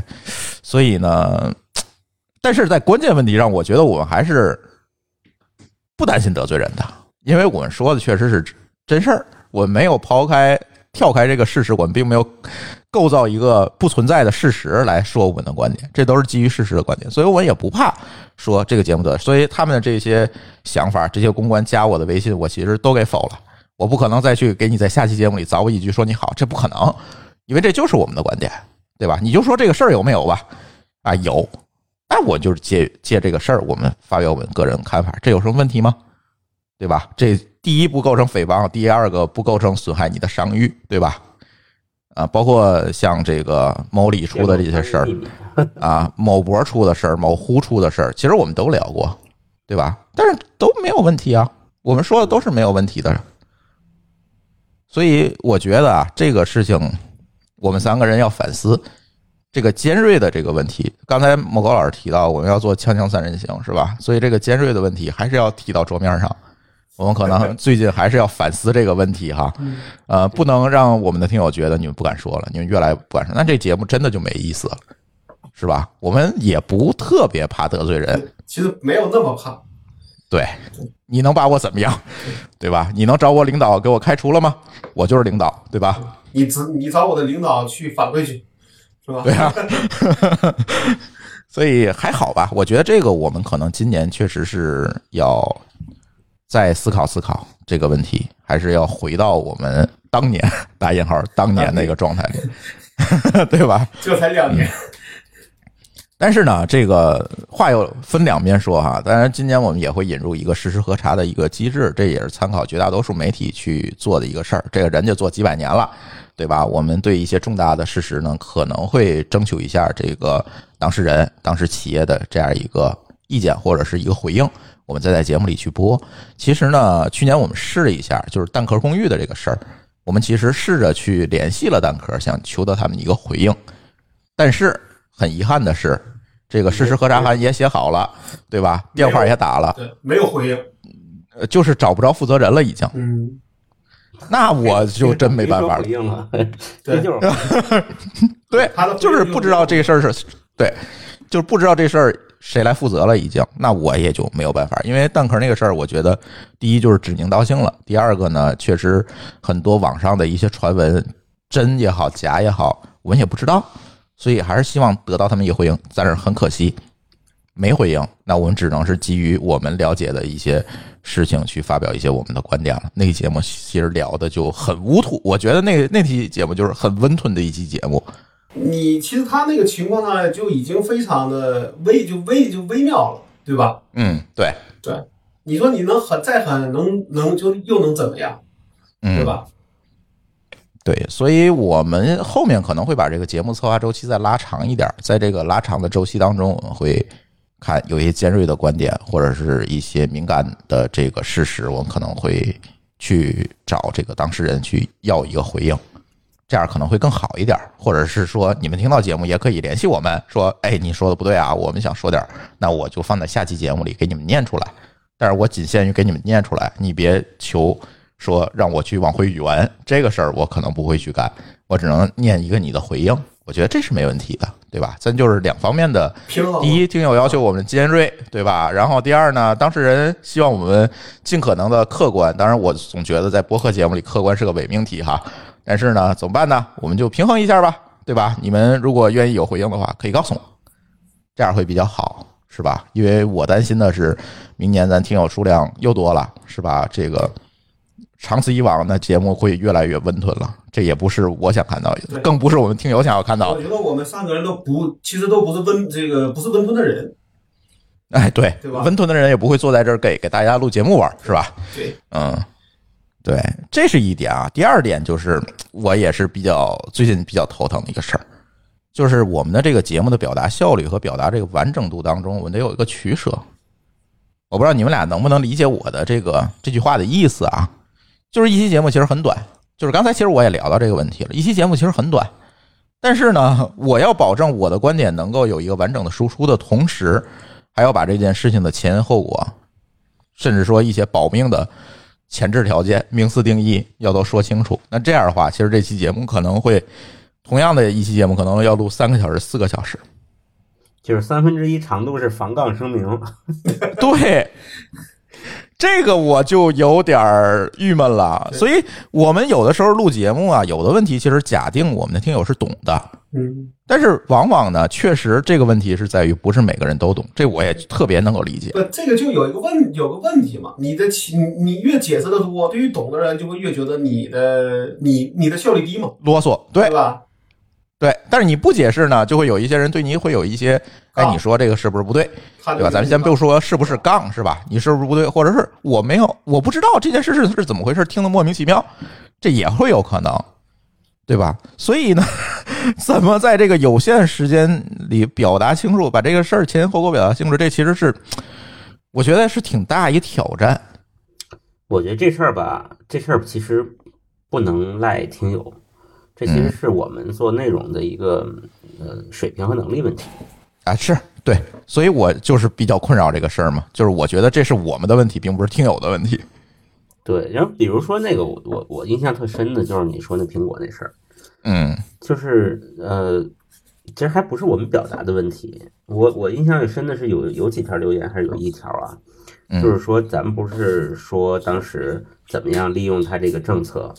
所以呢，但是在关键问题上，我觉得我们还是。不担心得罪人的，因为我们说的确实是真事儿，我们没有抛开、跳开这个事实，我们并没有构造一个不存在的事实来说我们的观点，这都是基于事实的观点，所以我也不怕说这个节目的。所以他们的这些想法，这些公关加我的微信，我其实都给否了。我不可能再去给你在下期节目里凿我一句说你好，这不可能，因为这就是我们的观点，对吧？你就说这个事儿有没有吧？啊，有。那我就是借借这个事儿，我们发表我们个人看法，这有什么问题吗？对吧？这第一不构成诽谤，第二个不构成损害你的商誉，对吧？啊，包括像这个某李出的这些事儿，啊，某博出的事儿，某呼出的事儿，其实我们都聊过，对吧？但是都没有问题啊，我们说的都是没有问题的。所以我觉得啊，这个事情我们三个人要反思。这个尖锐的这个问题，刚才莫高老师提到，我们要做锵锵三人行，是吧？所以这个尖锐的问题还是要提到桌面上。我们可能 最近还是要反思这个问题哈，呃，不能让我们的听友觉得你们不敢说了，你们越来越不敢说，那这节目真的就没意思了，是吧？我们也不特别怕得罪人，其实没有那么怕。对，你能把我怎么样？对吧？你能找我领导给我开除了吗？我就是领导，对吧？你只你找我的领导去反馈去。是吧？对啊，所以还好吧。我觉得这个我们可能今年确实是要再思考思考这个问题，还是要回到我们当年打引号当年那个状态里，对吧？这才两年。但是呢，这个话又分两边说哈。当然，今年我们也会引入一个实时核查的一个机制，这也是参考绝大多数媒体去做的一个事儿。这个人家做几百年了。对吧？我们对一些重大的事实呢，可能会征求一下这个当事人、当时企业的这样一个意见或者是一个回应，我们再在节目里去播。其实呢，去年我们试了一下，就是蛋壳公寓的这个事儿，我们其实试着去联系了蛋壳，想求得他们一个回应。但是很遗憾的是，这个事实核查函也写好了，对吧？电话也打了，对，没有回应，呃，就是找不着负责人了，已经。嗯。那我就真没办法了。这就是对，就是不知道这事儿是对，就是不知道这事儿谁来负责了，已经。那我也就没有办法，因为蛋壳那个事儿，我觉得第一就是指名道姓了，第二个呢，确实很多网上的一些传闻，真也好，假也好，我们也不知道，所以还是希望得到他们一个回应。但是很可惜，没回应，那我们只能是基于我们了解的一些事情去发表一些我们的观点了。那期节目其实聊的就很无土，我觉得那个那期节目就是很温吞的一期节目。你其实他那个情况呢，就已经非常的微，就微就微妙了，对吧？嗯，对，对，你说你能狠再狠，能能就又能怎么样，嗯，对吧？对，所以我们后面可能会把这个节目策划周期再拉长一点，在这个拉长的周期当中，我们会看有一些尖锐的观点，或者是一些敏感的这个事实，我们可能会去找这个当事人去要一个回应，这样可能会更好一点。或者是说，你们听到节目也可以联系我们，说，哎，你说的不对啊，我们想说点儿，那我就放在下期节目里给你们念出来。但是我仅限于给你们念出来，你别求。说让我去往回圆这个事儿，我可能不会去干，我只能念一个你的回应，我觉得这是没问题的，对吧？咱就是两方面的。第一，听友要求我们尖锐，对吧？然后第二呢，当事人希望我们尽可能的客观。当然，我总觉得在播客节目里，客观是个伪命题哈。但是呢，怎么办呢？我们就平衡一下吧，对吧？你们如果愿意有回应的话，可以告诉我，这样会比较好，是吧？因为我担心的是，明年咱听友数量又多了，是吧？这个。长此以往，那节目会越来越温吞了。这也不是我想看到的，更不是我们听友想要看到的。我觉得我们三个人都不，其实都不是温这个不是温吞的人。哎，对，对吧？温吞的人也不会坐在这儿给给大家录节目玩，是吧？对，嗯，对，这是一点啊。第二点就是，我也是比较最近比较头疼的一个事儿，就是我们的这个节目的表达效率和表达这个完整度当中，我们得有一个取舍。我不知道你们俩能不能理解我的这个这句话的意思啊？就是一期节目其实很短，就是刚才其实我也聊到这个问题了。一期节目其实很短，但是呢，我要保证我的观点能够有一个完整的输出的同时，还要把这件事情的前因后果，甚至说一些保命的前置条件、名词定义要都说清楚。那这样的话，其实这期节目可能会同样的一期节目可能要录三个小时、四个小时，就是三分之一长度是防杠声明。对。这个我就有点儿郁闷了，所以我们有的时候录节目啊，有的问题其实假定我们的听友是懂的，嗯，但是往往呢，确实这个问题是在于不是每个人都懂，这我也特别能够理解。不，这个就有一个问有个问题嘛，你的你你越解释的多，对于懂的人就会越觉得你的你你的效率低嘛，啰嗦，对吧？对，但是你不解释呢，就会有一些人对你会有一些，哎，你说这个是不是不对，对吧？咱们先不说是不是杠，是吧？你是不是不对，或者是我没有，我不知道这件事是是怎么回事，听得莫名其妙，这也会有可能，对吧？所以呢，怎么在这个有限时间里表达清楚，把这个事儿前因后果表达清楚，这其实是我觉得是挺大一挑战。我觉得这事儿吧，这事儿其实不能赖听友。这其实是我们做内容的一个呃水平和能力问题。啊，是对，所以我就是比较困扰这个事儿嘛，就是我觉得这是我们的问题，并不是听友的问题。对，然后比如说那个我我我印象特深的就是你说那苹果那事儿，嗯，就是呃，其实还不是我们表达的问题，我我印象最深的是有有几条留言还是有一条啊，就是说咱们不是说当时怎么样利用它这个政策，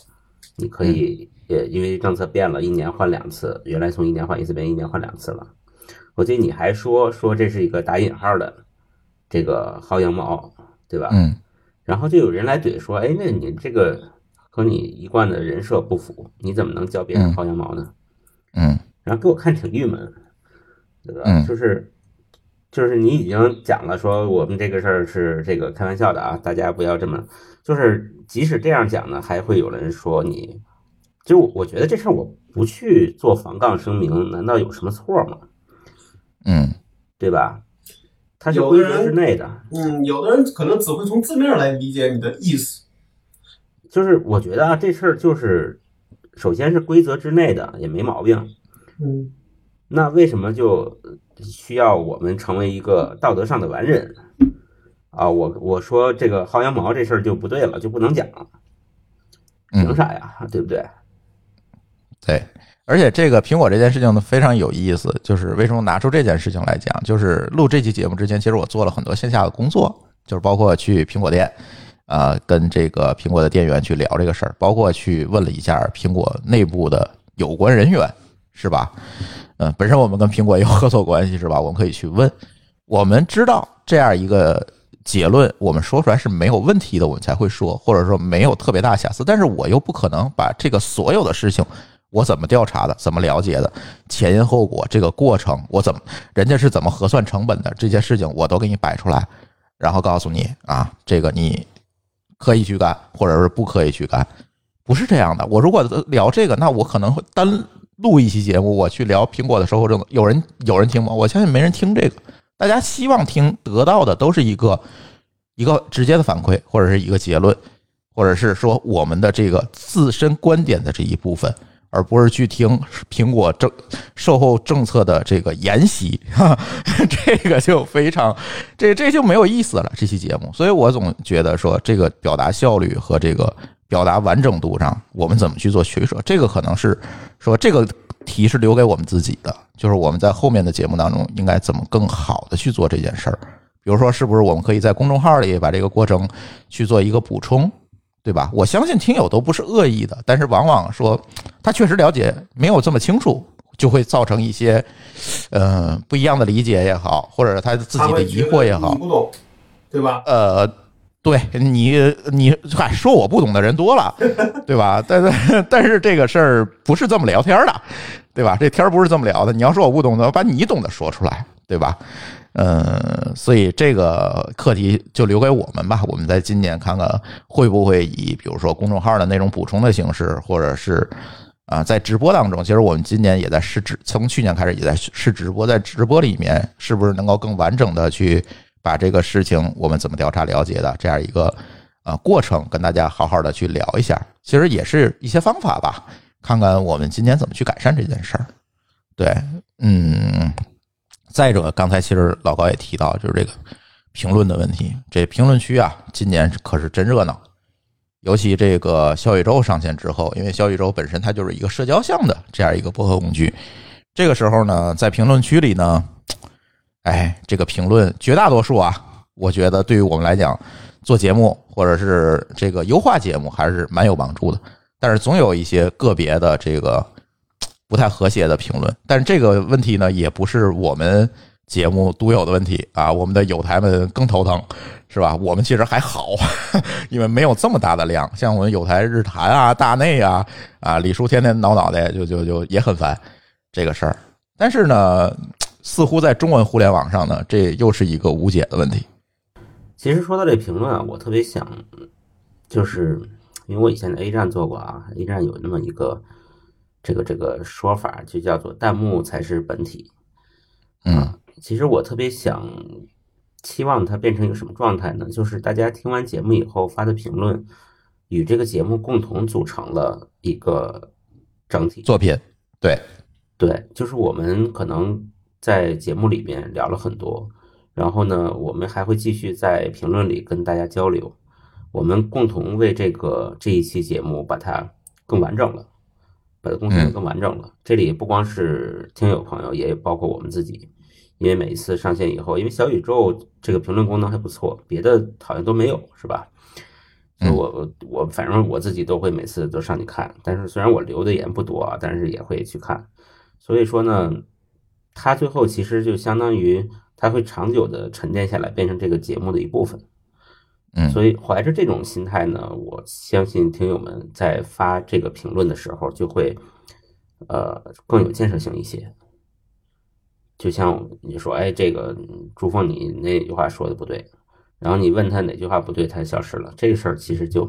你可以。也因为政策变了，一年换两次，原来从一年换一次变一年换两次了。我记得你还说说这是一个打引号的这个薅羊毛，对吧？嗯。然后就有人来怼说：“哎，那你这个和你一贯的人设不符，你怎么能教别人薅羊毛呢？”嗯。然后给我看挺郁闷，对吧？嗯。就是就是你已经讲了说我们这个事儿是这个开玩笑的啊，大家不要这么。就是即使这样讲呢，还会有人说你。就我觉得这事儿我不去做防杠声明，难道有什么错吗？嗯，对吧？它是规则之内的。嗯，有的人可能只会从字面来理解你的意思。就是我觉得啊，这事儿就是首先是规则之内的，也没毛病。嗯，那为什么就需要我们成为一个道德上的完人啊？我我说这个薅羊毛这事儿就不对了，就不能讲？凭啥呀？对不对？对，而且这个苹果这件事情呢非常有意思，就是为什么拿出这件事情来讲？就是录这期节目之前，其实我做了很多线下的工作，就是包括去苹果店，啊，跟这个苹果的店员去聊这个事儿，包括去问了一下苹果内部的有关人员，是吧？嗯，本身我们跟苹果有合作关系，是吧？我们可以去问。我们知道这样一个结论，我们说出来是没有问题的，我们才会说，或者说没有特别大瑕疵。但是我又不可能把这个所有的事情，我怎么调查的，怎么了解的，前因后果这个过程，我怎么人家是怎么核算成本的，这些事情我都给你摆出来，然后告诉你啊，这个你可以去干，或者是不可以去干，不是这样的。我如果聊这个，那我可能会单录一期节目，我去聊苹果的售后政策，有人有人听吗？我相信没人听这个。大家希望听得到的都是一个一个直接的反馈，或者是一个结论，或者是说我们的这个自身观点的这一部分，而不是去听苹果政售后政策的这个研习，哈，这个就非常这这就没有意思了。这期节目，所以我总觉得说这个表达效率和这个表达完整度上，我们怎么去做取舍，这个可能是说这个。题是留给我们自己的，就是我们在后面的节目当中应该怎么更好的去做这件事儿。比如说，是不是我们可以在公众号里把这个过程去做一个补充，对吧？我相信听友都不是恶意的，但是往往说他确实了解没有这么清楚，就会造成一些呃不一样的理解也好，或者他自己的疑惑也好，不懂，对吧？呃。对你，你嗨，说我不懂的人多了，对吧？但是但是这个事儿不是这么聊天的，对吧？这天儿不是这么聊的。你要说我不懂的，把你懂的说出来，对吧？嗯，所以这个课题就留给我们吧。我们在今年看看会不会以比如说公众号的那种补充的形式，或者是啊，在直播当中，其实我们今年也在试直，从去年开始也在试直播，在直播里面是不是能够更完整的去。把这个事情我们怎么调查了解的这样一个呃过程，跟大家好好的去聊一下，其实也是一些方法吧，看看我们今年怎么去改善这件事儿。对，嗯，再者，刚才其实老高也提到，就是这个评论的问题，这评论区啊，今年可是真热闹，尤其这个小宇宙上线之后，因为小宇宙本身它就是一个社交向的这样一个播客工具，这个时候呢，在评论区里呢。哎，这个评论绝大多数啊，我觉得对于我们来讲，做节目或者是这个优化节目还是蛮有帮助的。但是总有一些个别的这个不太和谐的评论。但是这个问题呢，也不是我们节目独有的问题啊，我们的友台们更头疼，是吧？我们其实还好，因为没有这么大的量。像我们友台日坛啊、大内啊、啊李叔天天挠脑袋，就就就也很烦这个事儿。但是呢。似乎在中文互联网上呢，这又是一个无解的问题。其实说到这评论啊，我特别想，就是因为我以前在 A 站做过啊，A 站有那么一个这个这个说法，就叫做弹幕才是本体。嗯，其实我特别想期望它变成一个什么状态呢？就是大家听完节目以后发的评论，与这个节目共同组成了一个整体作品。对，对，就是我们可能。在节目里面聊了很多，然后呢，我们还会继续在评论里跟大家交流，我们共同为这个这一期节目把它更完整了，把它贡献的更完整了。这里不光是听友朋友，也包括我们自己，因为每一次上线以后，因为小宇宙这个评论功能还不错，别的好像都没有，是吧？所以我我反正我自己都会每次都上去看，但是虽然我留的言不多啊，但是也会去看。所以说呢。它最后其实就相当于，它会长久的沉淀下来，变成这个节目的一部分。嗯，所以怀着这种心态呢，我相信听友们在发这个评论的时候，就会呃更有建设性一些。就像你说，哎，这个朱峰，你那句话说的不对，然后你问他哪句话不对，他消失了。这个事儿其实就，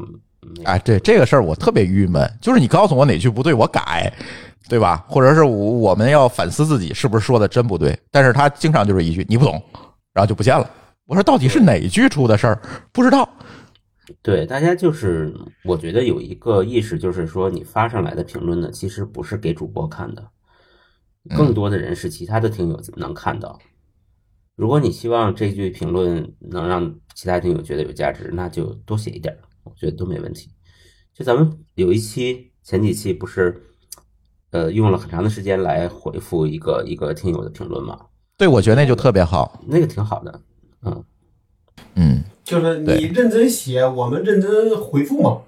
哎，对这个事儿我特别郁闷，就是你告诉我哪句不对，我改。对吧？或者是我我们要反思自己是不是说的真不对？但是他经常就是一句你不懂，然后就不见了。我说到底是哪句出的事儿？不知道。对，大家就是我觉得有一个意识，就是说你发上来的评论呢，其实不是给主播看的，更多的人是其他的听友能看到。如果你希望这句评论能让其他听友觉得有价值，那就多写一点，我觉得都没问题。就咱们有一期前几期不是。呃，用了很长的时间来回复一个一个听友的评论嘛？对，我觉得那就特别好，那个挺好的。嗯嗯，就是你认真写，我们认真回复嘛。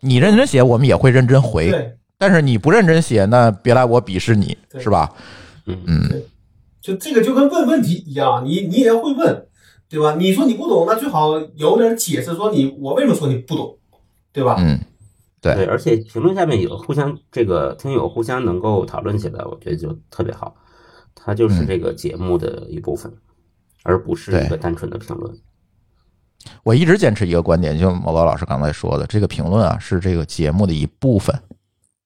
你认真写，我们也会认真回。对但是你不认真写，那别来我鄙视你，是吧？嗯嗯，就这个就跟问问题一样，你你也要会问，对吧？你说你不懂，那最好有点解释，说你我为什么说你不懂，对吧？嗯，对对，而且评论下面有互相这个听友互相能够讨论起来，我觉得就特别好，它就是嗯这个节目的一部分，而不是一个单纯的评论。我一直坚持一个观点，就毛高老师刚才说的，这个评论啊是这个节目的一部分。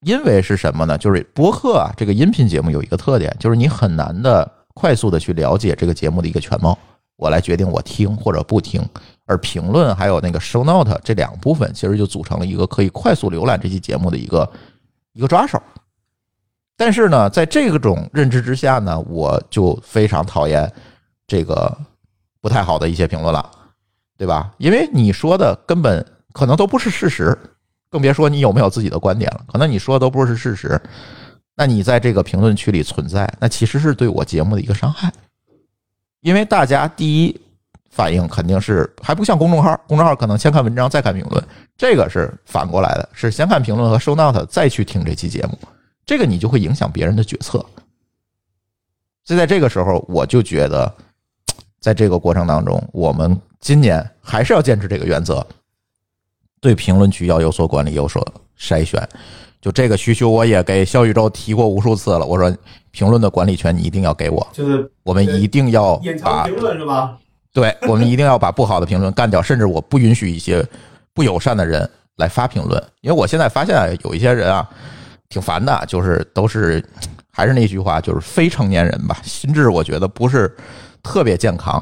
因为是什么呢？就是播客啊，这个音频节目有一个特点，就是你很难的快速的去了解这个节目的一个全貌，我来决定我听或者不听。而评论还有那个 show note 这两部分，其实就组成了一个可以快速浏览这期节目的一个一个抓手。但是呢，在这种认知之下呢，我就非常讨厌这个不太好的一些评论了。对吧？因为你说的根本可能都不是事实，更别说你有没有自己的观点了。可能你说的都不是事实，那你在这个评论区里存在，那其实是对我节目的一个伤害。因为大家第一反应肯定是还不像公众号，公众号可能先看文章再看评论，这个是反过来的，是先看评论和收 note 再去听这期节目，这个你就会影响别人的决策。所以在这个时候，我就觉得，在这个过程当中，我们今年还是要坚持这个原则，对评论区要有所管理，有所筛选。就这个需求，我也给小宇宙提过无数次了。我说，评论的管理权你一定要给我，就是我们一定要把评论是吧？对，我们一定要把不好的评论干掉，甚至我不允许一些不友善的人来发评论，因为我现在发现啊有一些人啊挺烦的，就是都是还是那句话，就是非成年人吧，心智我觉得不是特别健康。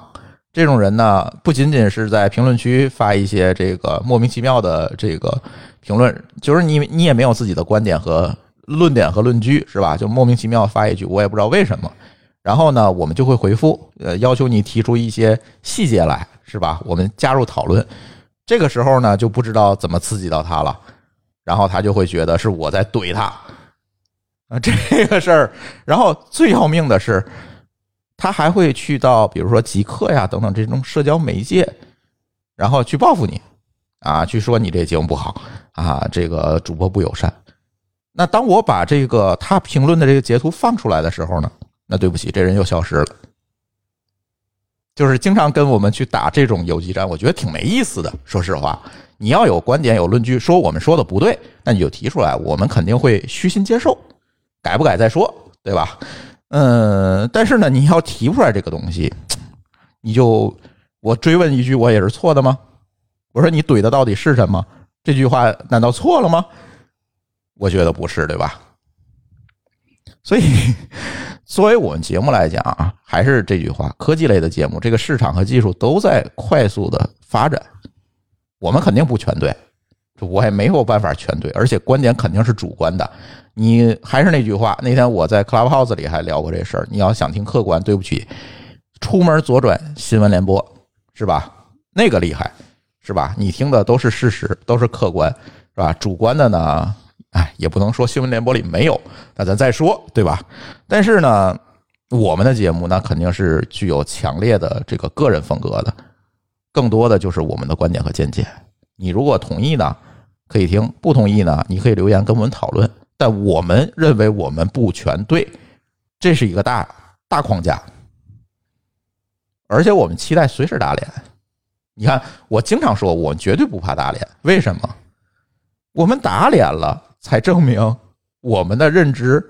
这种人呢，不仅仅是在评论区发一些这个莫名其妙的这个评论，就是你你也没有自己的观点和论点和论据，是吧？就莫名其妙发一句，我也不知道为什么。然后呢，我们就会回复，呃，要求你提出一些细节来，是吧？我们加入讨论。这个时候呢，就不知道怎么刺激到他了，然后他就会觉得是我在怼他啊，这个事儿。然后最要命的是，他还会去到比如说极客呀等等这种社交媒介，然后去报复你啊，去说你这节目不好啊，这个主播不友善。那当我把这个他评论的这个截图放出来的时候呢？那对不起，这人又消失了。就是经常跟我们去打这种游击战，我觉得挺没意思的。说实话，你要有观点、有论据，说我们说的不对，那你就提出来，我们肯定会虚心接受，改不改再说，对吧？嗯，但是呢，你要提出来这个东西，你就我追问一句，我也是错的吗？我说你怼的到底是什么？这句话难道错了吗？我觉得不是，对吧？所以。作为我们节目来讲啊，还是这句话，科技类的节目，这个市场和技术都在快速的发展，我们肯定不全对，我也没有办法全对，而且观点肯定是主观的。你还是那句话，那天我在 Clubhouse 里还聊过这事儿。你要想听客观，对不起，出门左转新闻联播是吧？那个厉害是吧？你听的都是事实，都是客观是吧？主观的呢？哎，也不能说新闻联播里没有，那咱再说，对吧？但是呢，我们的节目那肯定是具有强烈的这个个人风格的，更多的就是我们的观点和见解。你如果同意呢，可以听；不同意呢，你可以留言跟我们讨论。但我们认为我们不全对，这是一个大大框架，而且我们期待随时打脸。你看，我经常说，我绝对不怕打脸，为什么？我们打脸了。才证明我们的认知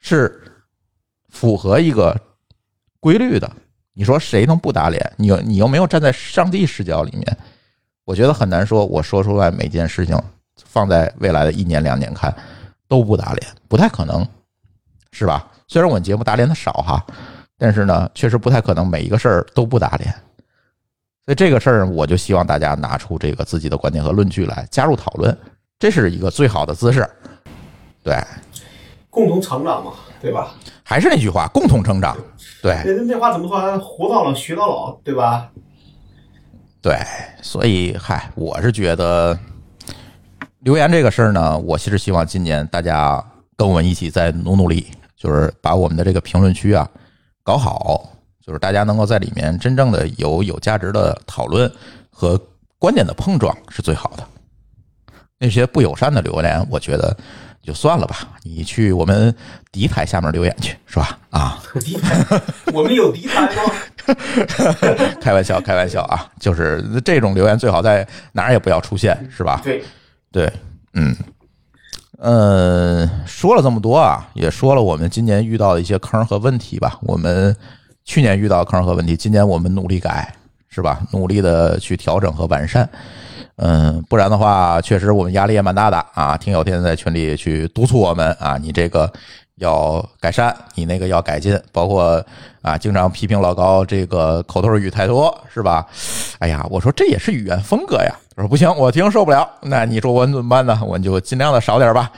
是符合一个规律的。你说谁能不打脸？你又你又没有站在上帝视角里面，我觉得很难说。我说出来每件事情，放在未来的一年两年看都不打脸，不太可能，是吧？虽然我们节目打脸的少哈，但是呢，确实不太可能每一个事儿都不打脸。所以这个事儿，我就希望大家拿出这个自己的观点和论据来加入讨论。这是一个最好的姿势，对，共同成长嘛，对吧？还是那句话，共同成长，对，那那话怎么说？活到老学到老，对吧？对，所以嗨，我是觉得留言这个事儿呢，我其实希望今年大家跟我们一起再努努力，就是把我们的这个评论区啊搞好，就是大家能够在里面真正的有有价值的讨论和观点的碰撞是最好的。那些不友善的留言，我觉得就算了吧，你去我们敌台下面留言去，是吧？啊，敌台，我们有敌台吗？开玩笑，开玩笑啊，就是这种留言最好在哪儿也不要出现，是吧？对，对，嗯，呃，说了这么多啊，也说了我们今年遇到的一些坑和问题吧。我们去年遇到坑和问题，今年我们努力改，是吧？努力的去调整和完善。嗯，不然的话，确实我们压力也蛮大的啊。听友天天在群里去督促我们啊，你这个要改善，你那个要改进，包括啊，经常批评老高这个口头语太多，是吧？哎呀，我说这也是语言风格呀。他说不行，我听受不了。那你说我怎么办呢？我就尽量的少点吧，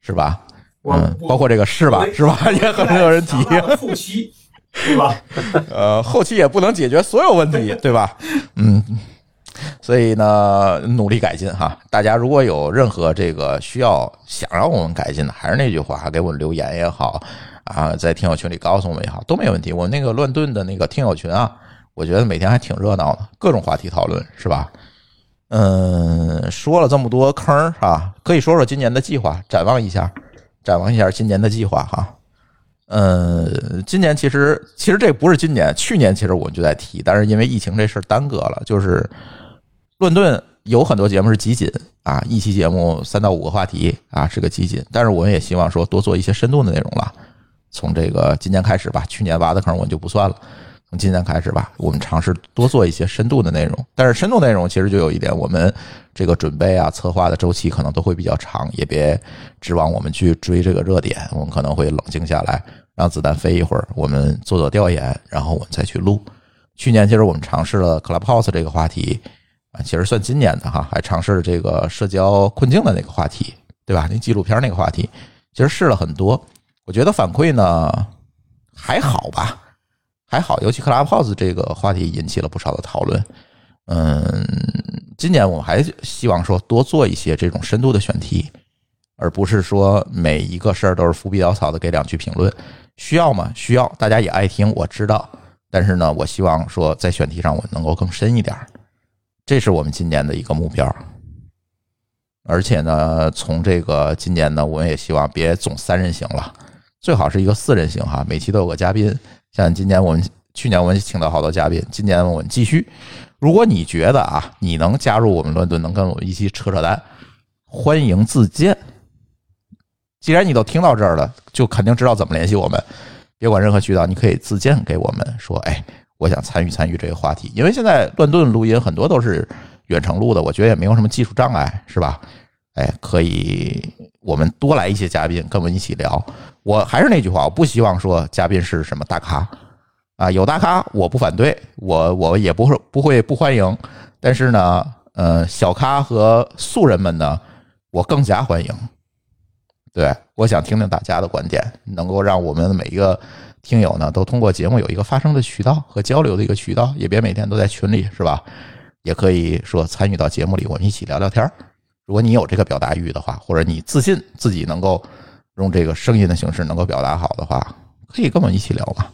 是吧？我嗯，包括这个是吧？是吧？也很有人提。后期，对吧？呃，后期也不能解决所有问题，对吧？嗯，所以呢，努力改进哈。大家如果有任何这个需要想让我们改进的，还是那句话，给我们留言也好啊，在听友群里告诉我们也好，都没问题。我那个乱炖的那个听友群啊，我觉得每天还挺热闹的，各种话题讨论，是吧？嗯，说了这么多坑儿啊，可以说说今年的计划，展望一下，展望一下今年的计划哈。嗯，今年其实其实这不是今年，去年其实我们就在提，但是因为疫情这事儿耽搁了。就是乱炖有很多节目是集锦啊，一期节目三到五个话题啊，是个集锦。但是我们也希望说多做一些深度的内容了。从这个今年开始吧，去年挖的坑我们就不算了。从今年开始吧，我们尝试多做一些深度的内容。但是深度内容其实就有一点，我们这个准备啊、策划的周期可能都会比较长，也别指望我们去追这个热点，我们可能会冷静下来，让子弹飞一会儿，我们做做调研，然后我们再去录。去年其实我们尝试了 Clubhouse 这个话题啊，其实算今年的哈，还尝试了这个社交困境的那个话题，对吧？那纪录片那个话题，其实试了很多，我觉得反馈呢还好吧。还好，尤其 Clubhouse 这个话题引起了不少的讨论。嗯，今年我们还希望说多做一些这种深度的选题，而不是说每一个事儿都是伏笔潦草的给两句评论。需要吗？需要，大家也爱听，我知道。但是呢，我希望说在选题上我能够更深一点儿，这是我们今年的一个目标。而且呢，从这个今年呢，我们也希望别总三人行了，最好是一个四人行哈，每期都有个嘉宾。像今年我们去年我们请到好多嘉宾，今年我们继续。如果你觉得啊，你能加入我们乱炖，能跟我们一起扯扯淡，欢迎自荐。既然你都听到这儿了，就肯定知道怎么联系我们。别管任何渠道，你可以自荐给我们，说，哎，我想参与参与这个话题。因为现在乱炖录音很多都是远程录的，我觉得也没有什么技术障碍，是吧？哎，可以，我们多来一些嘉宾跟我们一起聊。我还是那句话，我不希望说嘉宾是什么大咖啊，有大咖我不反对，我我也不会不会不欢迎。但是呢，呃，小咖和素人们呢，我更加欢迎。对，我想听听大家的观点，能够让我们每一个听友呢，都通过节目有一个发声的渠道和交流的一个渠道，也别每天都在群里，是吧？也可以说参与到节目里，我们一起聊聊天儿。如果你有这个表达欲的话，或者你自信自己能够用这个声音的形式能够表达好的话，可以跟我们一起聊嘛。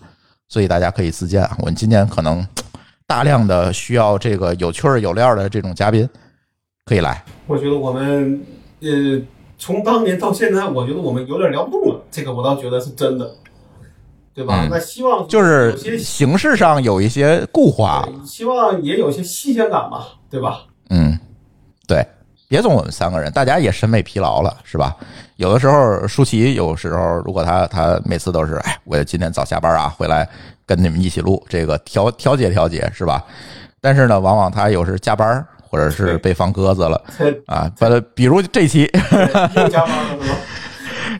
所以大家可以自荐啊。我们今年可能大量的需要这个有趣儿有料的这种嘉宾可以来。我觉得我们呃，从当年到现在，我觉得我们有点聊不动了，这个我倒觉得是真的，对吧？嗯那希望就是有些形式上有一些固化，希望也有些新鲜感吧，对吧？嗯，对，别总我们三个人，大家也审美疲劳了，是吧？有的时候舒淇，有时候如果他他每次都是，哎，我今天早下班啊，回来跟你们一起录，这个调调节调节是吧？但是呢，往往他有时加班，或者是被放鸽子了啊，比如这期又加班了？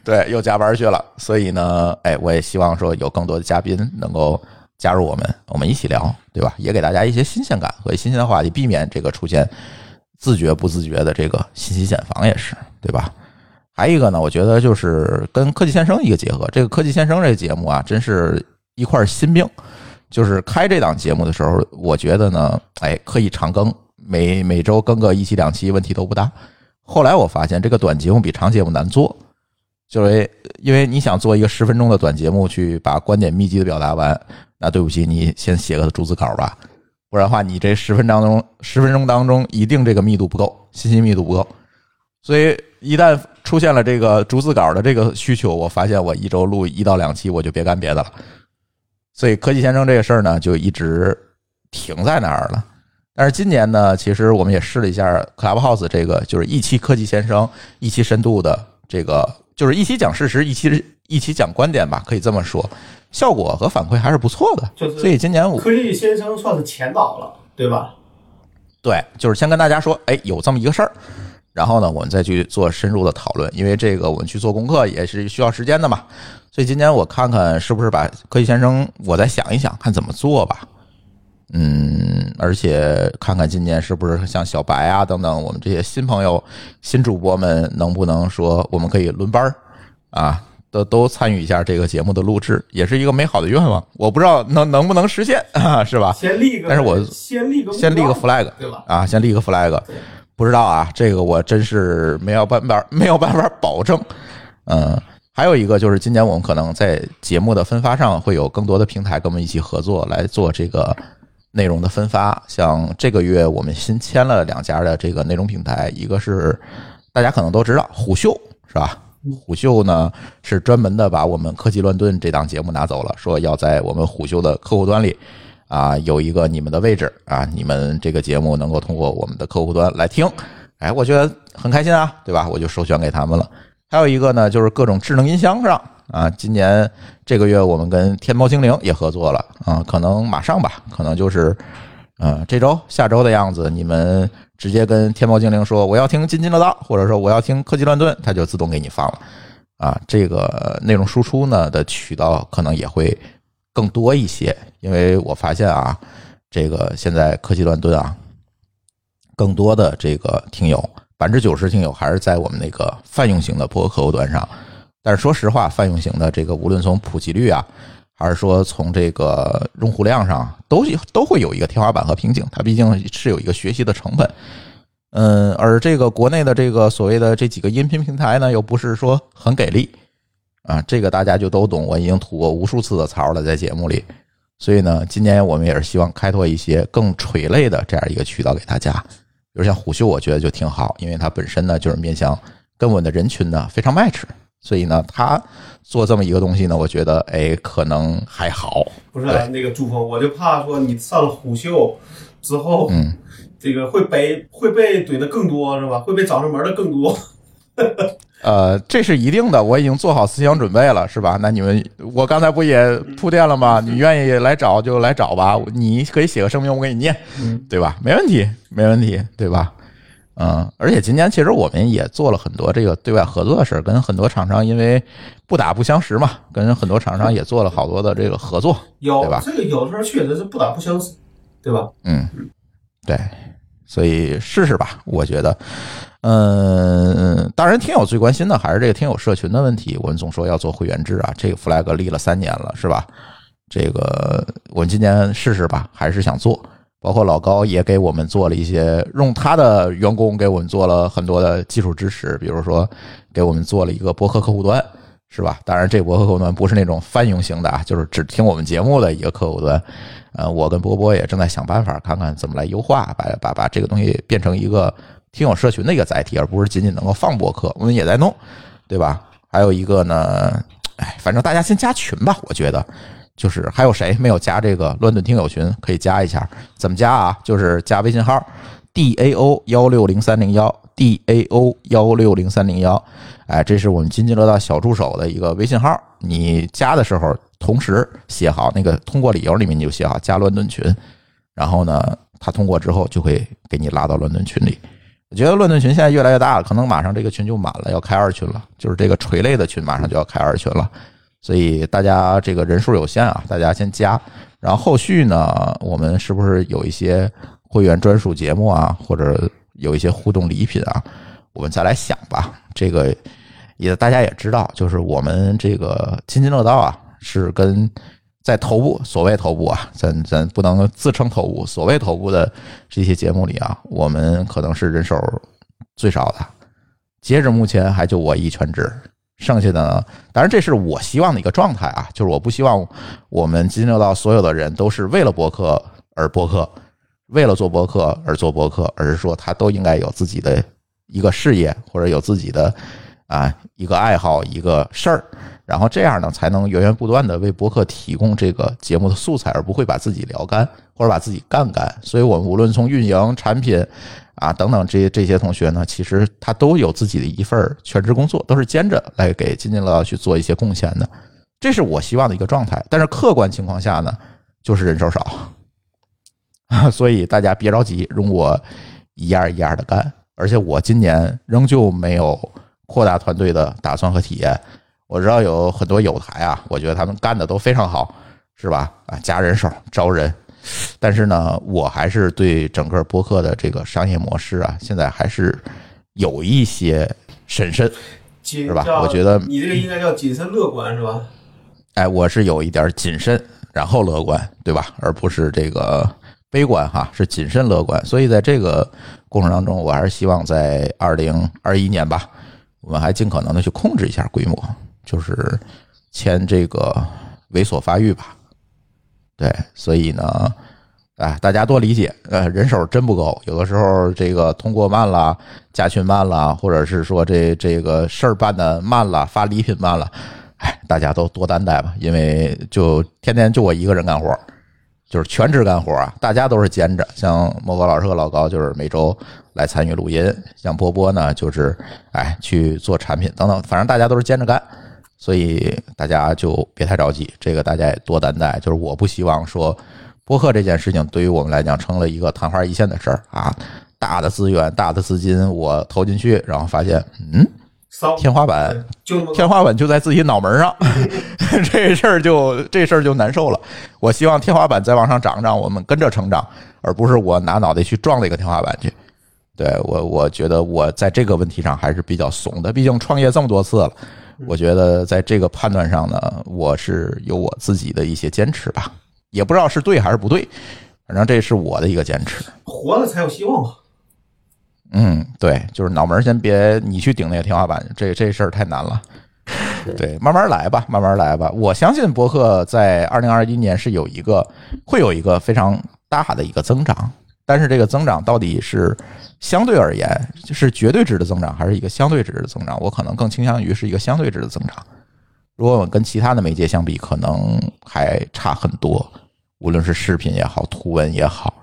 对，又加班去了。所以呢，哎，我也希望说有更多的嘉宾能够加入我们，我们一起聊，对吧？也给大家一些新鲜感和新鲜的话题，避免这个出现自觉不自觉的这个信息茧房，也是对吧？还有一个呢，我觉得就是跟科技先生一个结合。这个科技先生这个节目啊，真是一块心病。就是开这档节目的时候，我觉得呢，哎，可以长更，每每周更个一期两期，问题都不大。后来我发现，这个短节目比长节目难做。就是因为你想做一个十分钟的短节目，去把观点密集的表达完，那对不起，你先写个逐字稿吧，不然的话，你这十分钟当中，十分钟当中一定这个密度不够，信息密度不够。所以一旦出现了这个逐字稿的这个需求，我发现我一周录一到两期，我就别干别的了。所以科技先生这个事儿呢，就一直停在那儿了。但是今年呢，其实我们也试了一下 Clubhouse 这个，就是一期科技先生，一期深度的这个，就是一起讲事实，一起一起讲观点吧，可以这么说，效果和反馈还是不错的。就是所以今年我科技先生算是前导了，对吧？对，就是先跟大家说，哎，有这么一个事儿，然后呢，我们再去做深入的讨论，因为这个我们去做功课也是需要时间的嘛。所以今年我看看是不是把科技先生，我再想一想，看怎么做吧。嗯，而且看看今年是不是像小白啊等等，我们这些新朋友、新主播们能不能说我们可以轮班儿啊，都都参与一下这个节目的录制，也是一个美好的愿望。我不知道能能不能实现啊，是吧？先立个，但是我先立个先立个 flag，对吧？啊，先立个 flag，不知道啊，这个我真是没有办法 没有办法保证。嗯，还有一个就是今年我们可能在节目的分发上会有更多的平台跟我们一起合作来做这个内容的分发。像这个月我们新签了两家的这个内容平台，一个是大家可能都知道虎嗅是吧？虎嗅呢是专门的把我们科技乱炖这档节目拿走了，说要在我们虎嗅的客户端里啊有一个你们的位置啊，你们这个节目能够通过我们的客户端来听。哎，我觉得很开心啊，对吧？我就授权给他们了。还有一个呢，就是各种智能音箱上啊，今年这个月我们跟天猫精灵也合作了啊，可能马上吧，可能就是呃这周、下周的样子，你们直接跟天猫精灵说我要听津津乐道，或者说我要听科技乱炖，它就自动给你放了啊。这个内容输出呢的渠道可能也会更多一些，因为我发现啊，这个现在科技乱炖啊，更多的这个听友。百分之九十听友还是在我们那个泛用型的播客客户端上，但是说实话，泛用型的这个无论从普及率啊，还是说从这个用户量上，都都会有一个天花板和瓶颈，它毕竟是有一个学习的成本。嗯，而这个国内的这个所谓的这几个音频平台呢，又不是说很给力啊，这个大家就都懂，我已经吐过无数次的槽了，在节目里。所以呢，今年我们也是希望开拓一些更垂类的这样一个渠道给大家。比如像虎嗅，我觉得就挺好，因为它本身呢就是面向跟我的人群呢非常 match，所以呢，他做这么一个东西呢，我觉得哎可能还好。不是那个朱峰，我就怕说你上了虎嗅之后，嗯，这个会被会被怼的更多是吧？会被找上门的更多。呃，这是一定的，我已经做好思想准备了，是吧？那你们，我刚才不也铺垫了吗？你愿意来找就来找吧，你可以写个声明，我给你念，对吧？没问题，没问题，对吧？嗯，而且今年其实我们也做了很多这个对外合作的事儿，跟很多厂商因为不打不相识嘛，跟很多厂商也做了好多的这个合作，有对吧？这个有的时候确实是不打不相识，对吧？嗯，对，所以试试吧，我觉得。嗯，当然，听友最关心的还是这个听友社群的问题。我们总说要做会员制啊，这个 flag 立了三年了，是吧？这个我们今年试试吧，还是想做。包括老高也给我们做了一些，用他的员工给我们做了很多的技术支持，比如说给我们做了一个博客客户端，是吧？当然，这博客客户端不是那种泛用型的啊，就是只听我们节目的一个客户端。呃，我跟波波也正在想办法，看看怎么来优化，把把把这个东西变成一个。听友社群的一个载体，而不是仅仅能够放博客。我们也在弄，对吧？还有一个呢，哎，反正大家先加群吧。我觉得，就是还有谁没有加这个乱炖听友群，可以加一下。怎么加啊？就是加微信号 d a o 幺六零三零幺 d a o 幺六零三零幺。哎，这是我们津津乐道小助手的一个微信号。你加的时候，同时写好那个通过理由里面，你就写好加乱炖群。然后呢，他通过之后就会给你拉到乱炖群里。我觉得乱炖群现在越来越大了，可能马上这个群就满了，要开二群了。就是这个垂类的群马上就要开二群了，所以大家这个人数有限啊，大家先加。然后后续呢，我们是不是有一些会员专属节目啊，或者有一些互动礼品啊？我们再来想吧。这个也大家也知道，就是我们这个津津乐道啊，是跟。在头部，所谓头部啊，咱咱不能自称头部。所谓头部的这些节目里啊，我们可能是人手最少的。截止目前，还就我一全职，剩下的呢，当然这是我希望的一个状态啊，就是我不希望我们金牛道所有的人都是为了博客而博客，为了做博客而做博客，而是说他都应该有自己的一个事业，或者有自己的啊一个爱好、一个事儿，然后这样呢，才能源源不断的为博客提供这个节目的素材，而不会把自己聊干或者把自己干干。所以，我们无论从运营、产品啊等等这些这些同学呢，其实他都有自己的一份全职工作，都是兼着来给津津乐道去做一些贡献的。这是我希望的一个状态。但是客观情况下呢，就是人手少。啊所以大家别着急，容我一样一样的干。而且我今年仍旧没有扩大团队的打算和体验。我知道有很多友台啊，我觉得他们干的都非常好，是吧？啊，加人手、招人。但是呢，我还是对整个播客的这个商业模式啊，现在还是有一些审慎，是吧？我觉得你这个应该叫谨慎乐观，是吧？哎，我是有一点谨慎，然后乐观，对吧？而不是这个。悲观哈是谨慎乐观，所以在这个过程当中，我还是希望在二零二一年吧，我们还尽可能的去控制一下规模，就是签这个猥琐发育吧。对，所以呢，哎，大家多理解，呃，人手真不够，有的时候这个通过慢了，加群慢了，或者是说这这个事儿办的慢了，发礼品慢了，哎，大家都多担待吧，因为就天天就我一个人干活。就是全职干活啊，大家都是兼着。像莫哥老师和老高就是每周来参与录音，像波波呢就是哎去做产品等等，反正大家都是兼着干，所以大家就别太着急，这个大家也多担待。就是我不希望说播客这件事情对于我们来讲成了一个昙花一现的事儿啊，大的资源、大的资金我投进去，然后发现嗯。天花板就天花板就在自己脑门上，这事儿就这事儿就难受了。我希望天花板再往上涨涨，我们跟着成长，而不是我拿脑袋去撞那个天花板去。对我，我觉得我在这个问题上还是比较怂的。毕竟创业这么多次了，我觉得在这个判断上呢，我是有我自己的一些坚持吧。也不知道是对还是不对，反正这是我的一个坚持。活了才有希望嘛。嗯，对，就是脑门先别你去顶那个天花板，这这事儿太难了。对，慢慢来吧，慢慢来吧。我相信博客在二零二一年是有一个会有一个非常大的一个增长，但是这个增长到底是相对而言是绝对值的增长，还是一个相对值的增长？我可能更倾向于是一个相对值的增长。如果我们跟其他的媒介相比，可能还差很多，无论是视频也好，图文也好。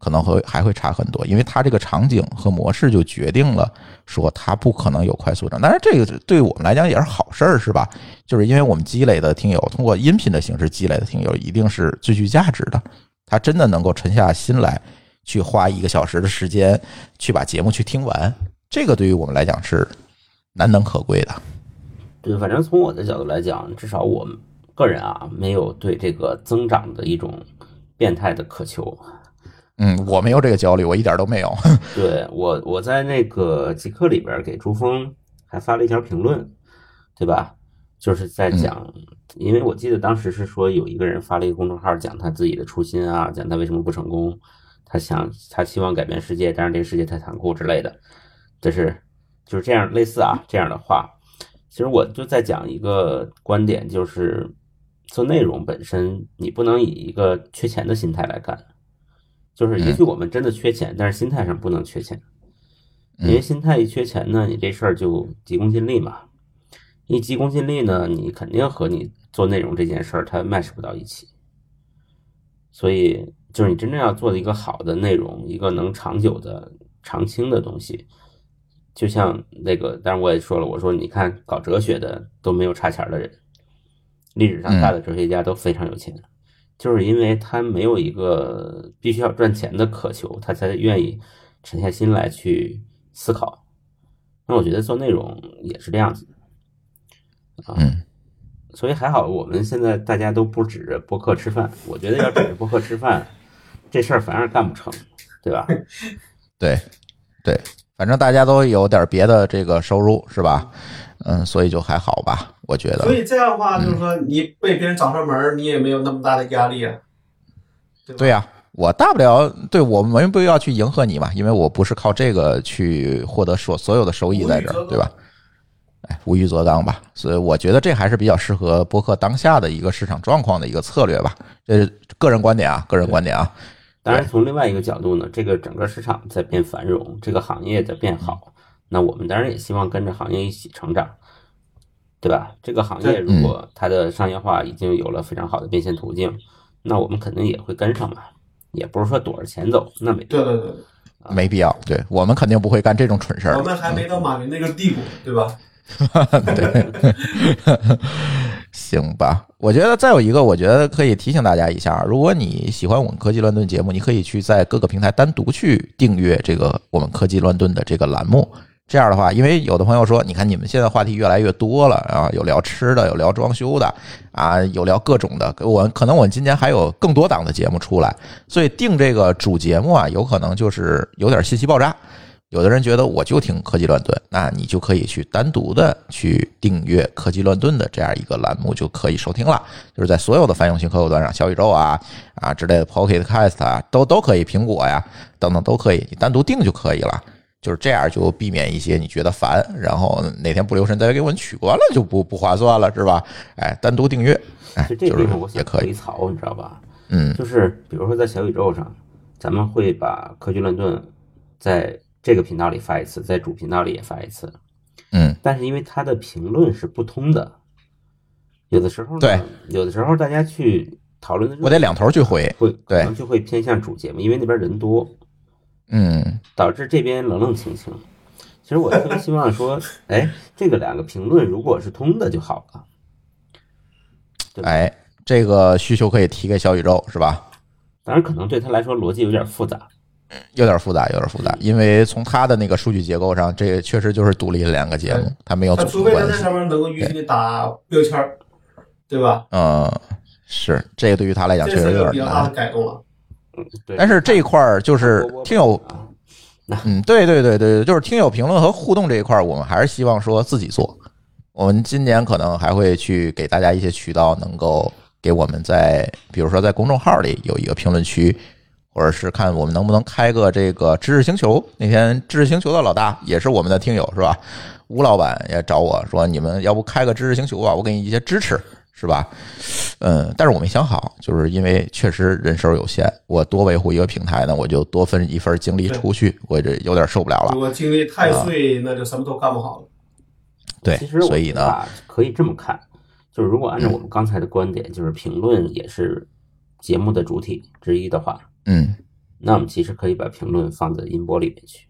可能会还会差很多，因为它这个场景和模式就决定了说它不可能有快速增长。但是这个对我们来讲也是好事儿，是吧？就是因为我们积累的听友，通过音频的形式积累的听友，一定是最具价值的。他真的能够沉下心来去花一个小时的时间去把节目去听完，这个对于我们来讲是难能可贵的。对，反正从我的角度来讲，至少我个人啊，没有对这个增长的一种变态的渴求。嗯，我没有这个焦虑，我一点都没有。对我，我在那个极客里边给朱峰还发了一条评论，对吧？就是在讲，因为我记得当时是说有一个人发了一个公众号，讲他自己的初心啊，讲他为什么不成功，他想他希望改变世界，但是这个世界太残酷之类的，就是就是这样类似啊这样的话。其实我就在讲一个观点，就是做内容本身，你不能以一个缺钱的心态来干。就是也许我们真的缺钱，但是心态上不能缺钱，因为心态一缺钱呢，你这事儿就急功近利嘛。一急功近利呢，你肯定和你做内容这件事儿它 match 不到一起。所以，就是你真正要做的一个好的内容，一个能长久的、长青的东西，就像那个，当然我也说了，我说你看搞哲学的都没有差钱的人，历史上大的哲学家都非常有钱。就是因为他没有一个必须要赚钱的渴求，他才愿意沉下心来去思考。那我觉得做内容也是这样子啊，所以还好，我们现在大家都不指着播客吃饭。我觉得要指着播客吃饭，这事儿反而干不成，对吧？对，对，反正大家都有点别的这个收入，是吧？嗯，所以就还好吧，我觉得。所以这样的话，就是说你被别人找上门，你也没有那么大的压力啊。对呀，我大不了对我没必要去迎合你嘛，因为我不是靠这个去获得所所有的收益在这儿，对吧？哎，无欲则刚吧。所以我觉得这还是比较适合播客当下的一个市场状况的一个策略吧。这是个人观点啊，个人观点啊。当然，从另外一个角度呢，这个整个市场在变繁荣，这个行业在变好。那我们当然也希望跟着行业一起成长，对吧？这个行业如果它的商业化已经有了非常好的变现途径，那我们肯定也会跟上嘛，也不是说躲着钱走，那没对对对，没必要。对我们肯定不会干这种蠢事儿我。们还没到马云那个地步，对吧？行吧，我觉得再有一个，我觉得可以提醒大家一下，如果你喜欢我们科技乱炖节目，你可以去在各个平台单独去订阅这个我们科技乱炖的这个栏目。这样的话，因为有的朋友说，你看你们现在话题越来越多了啊，有聊吃的，有聊装修的啊，有聊各种的。我可能我今年还有更多档的节目出来，所以定这个主节目啊，有可能就是有点信息爆炸。有的人觉得我就听科技乱炖，那你就可以去单独的去订阅科技乱炖的这样一个栏目，就可以收听了。就是在所有的泛用型客户端上，小宇宙啊啊之类的 Pocket Cast 啊，都都可以，苹果呀等等都可以，你单独订就可以了。就是这样，就避免一些你觉得烦，然后哪天不留神再给我们取关了，就不不划算了，是吧？哎，单独订阅，哎，这就是也可以吐一，槽，你知道吧？嗯就是比如说在小宇宙上，咱们会把科技乱炖在这个频道里发一次，在主频道里也发一次，嗯，但是因为它的评论是不通的，有的时候呢对，有的时候大家去讨论的热我得两头去回，会可能就会偏向主节目，因为那边人多，嗯，导致这边冷冷清清。其实我特别希望说，哎，这个两个评论如果是通的就好了。对哎，这个需求可以提给小宇宙，是吧？当然，可能对他来说逻辑有点复杂。有点复杂，有点复杂，因为从他的那个数据结构上，这个确实就是独立的两个节目对，它没有他组成关系。除非他在上面能够允许你打标签儿，对吧？嗯，是这个对于他来讲确实有点是个比较大的难。改动了。对，但是这一块儿就是听友，啊，嗯，对对对对，就是听友评论和互动这一块儿，我们还是希望说自己做。我们今年可能还会去给大家一些渠道，能够给我们在，比如说在公众号里有一个评论区，或者是看我们能不能开个这个知识星球。那天知识星球的老大也是我们的听友，是吧？吴老板也找我说，你们要不开个知识星球吧，我给你一些支持，是吧？嗯，但是我没想好，就是因为确实人手有限，我多维护一个平台呢，我就多分一份精力出去，我这有点受不了了。如果精力太碎，那就什么都干不好了。对其实，所以呢，可以这么看，就是如果按照我们刚才的观点，就是评论也是节目的主体之一的话，嗯。那我们其实可以把评论放在音波里面去，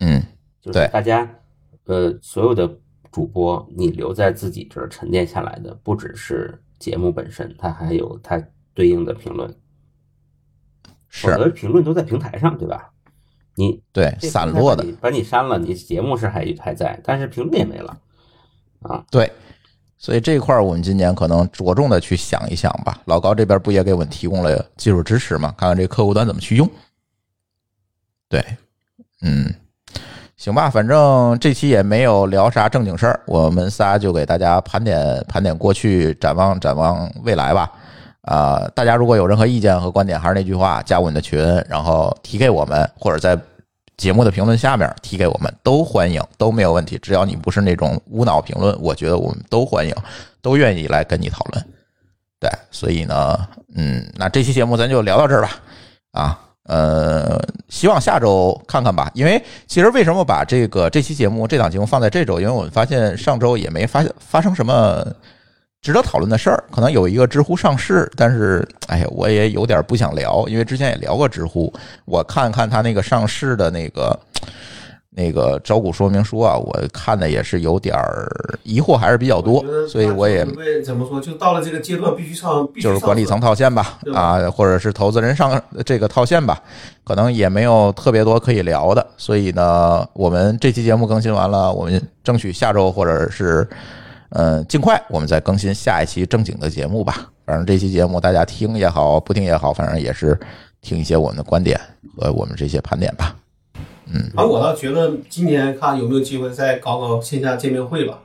嗯，就是大家呃所有的主播，你留在自己这儿沉淀下来的，不只是节目本身，它还有它对应的评论，否是则评论都在平台上，对吧？你对散落的。把你，删了，你节目是还还在，但是评论也没了。啊。对。所以这一块儿我们今年可能着重的去想一想吧。老高这边不也给我们提供了技术支持吗？看看这客户端怎么去用。对，嗯，行吧，反正这期也没有聊啥正经事儿，我们仨就给大家盘点盘点过去，展望展望未来吧。啊、大家如果有任何意见和观点，还是那句话，加我们的群，然后提给我们，或者在节目的评论下面提给我们，都欢迎，都没有问题。只要你不是那种无脑评论，我觉得我们都欢迎，都愿意来跟你讨论。对，所以呢，嗯，那这期节目咱就聊到这儿吧。啊，呃，希望下周看看吧。因为其实为什么把这个这期节目这档节目放在这周？因为我们发现上周也没发发生什么值得讨论的事儿。可能有一个知乎上市，但是哎呀，我也有点不想聊，因为之前也聊过知乎，我看看他那个上市的那个。那个招股说明书啊，我看的也是有点儿疑惑，还是比较多，所以我也怎么说，就到了这个阶段，必须上，必须就是管理层套现吧，吧啊，或者是投资人上这个套现吧，可能也没有特别多可以聊的。所以呢，我们这期节目更新完了，我们争取下周或者是嗯尽快，我们再更新下一期正经的节目吧。反正这期节目大家听也好，不听也好，反正也是听一些我们的观点和我们这些盘点吧。嗯，而我倒觉得今年看有没有机会再搞搞线下见面会吧。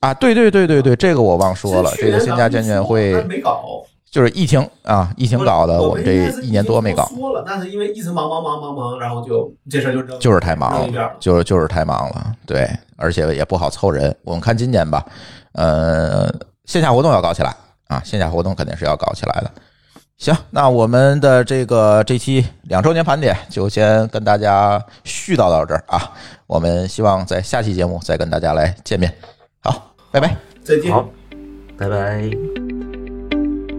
啊，对对对对对，这个我忘说了，这个线下见面会没搞，就是疫情啊，疫情搞的，我我们这一年多没搞。说了，但是因为一直忙忙忙忙忙，然后就这事儿就扔就是太忙了了，。就是就是太忙了，对，而且也不好凑人。我们看今年吧，呃，线下活动要搞起来啊，线下活动肯定是要搞起来的。行，那我们的这个这期两周年盘点就先跟大家絮叨到这儿啊。我们希望在下期节目再跟大家来见面。好，拜拜。再见。好，拜拜。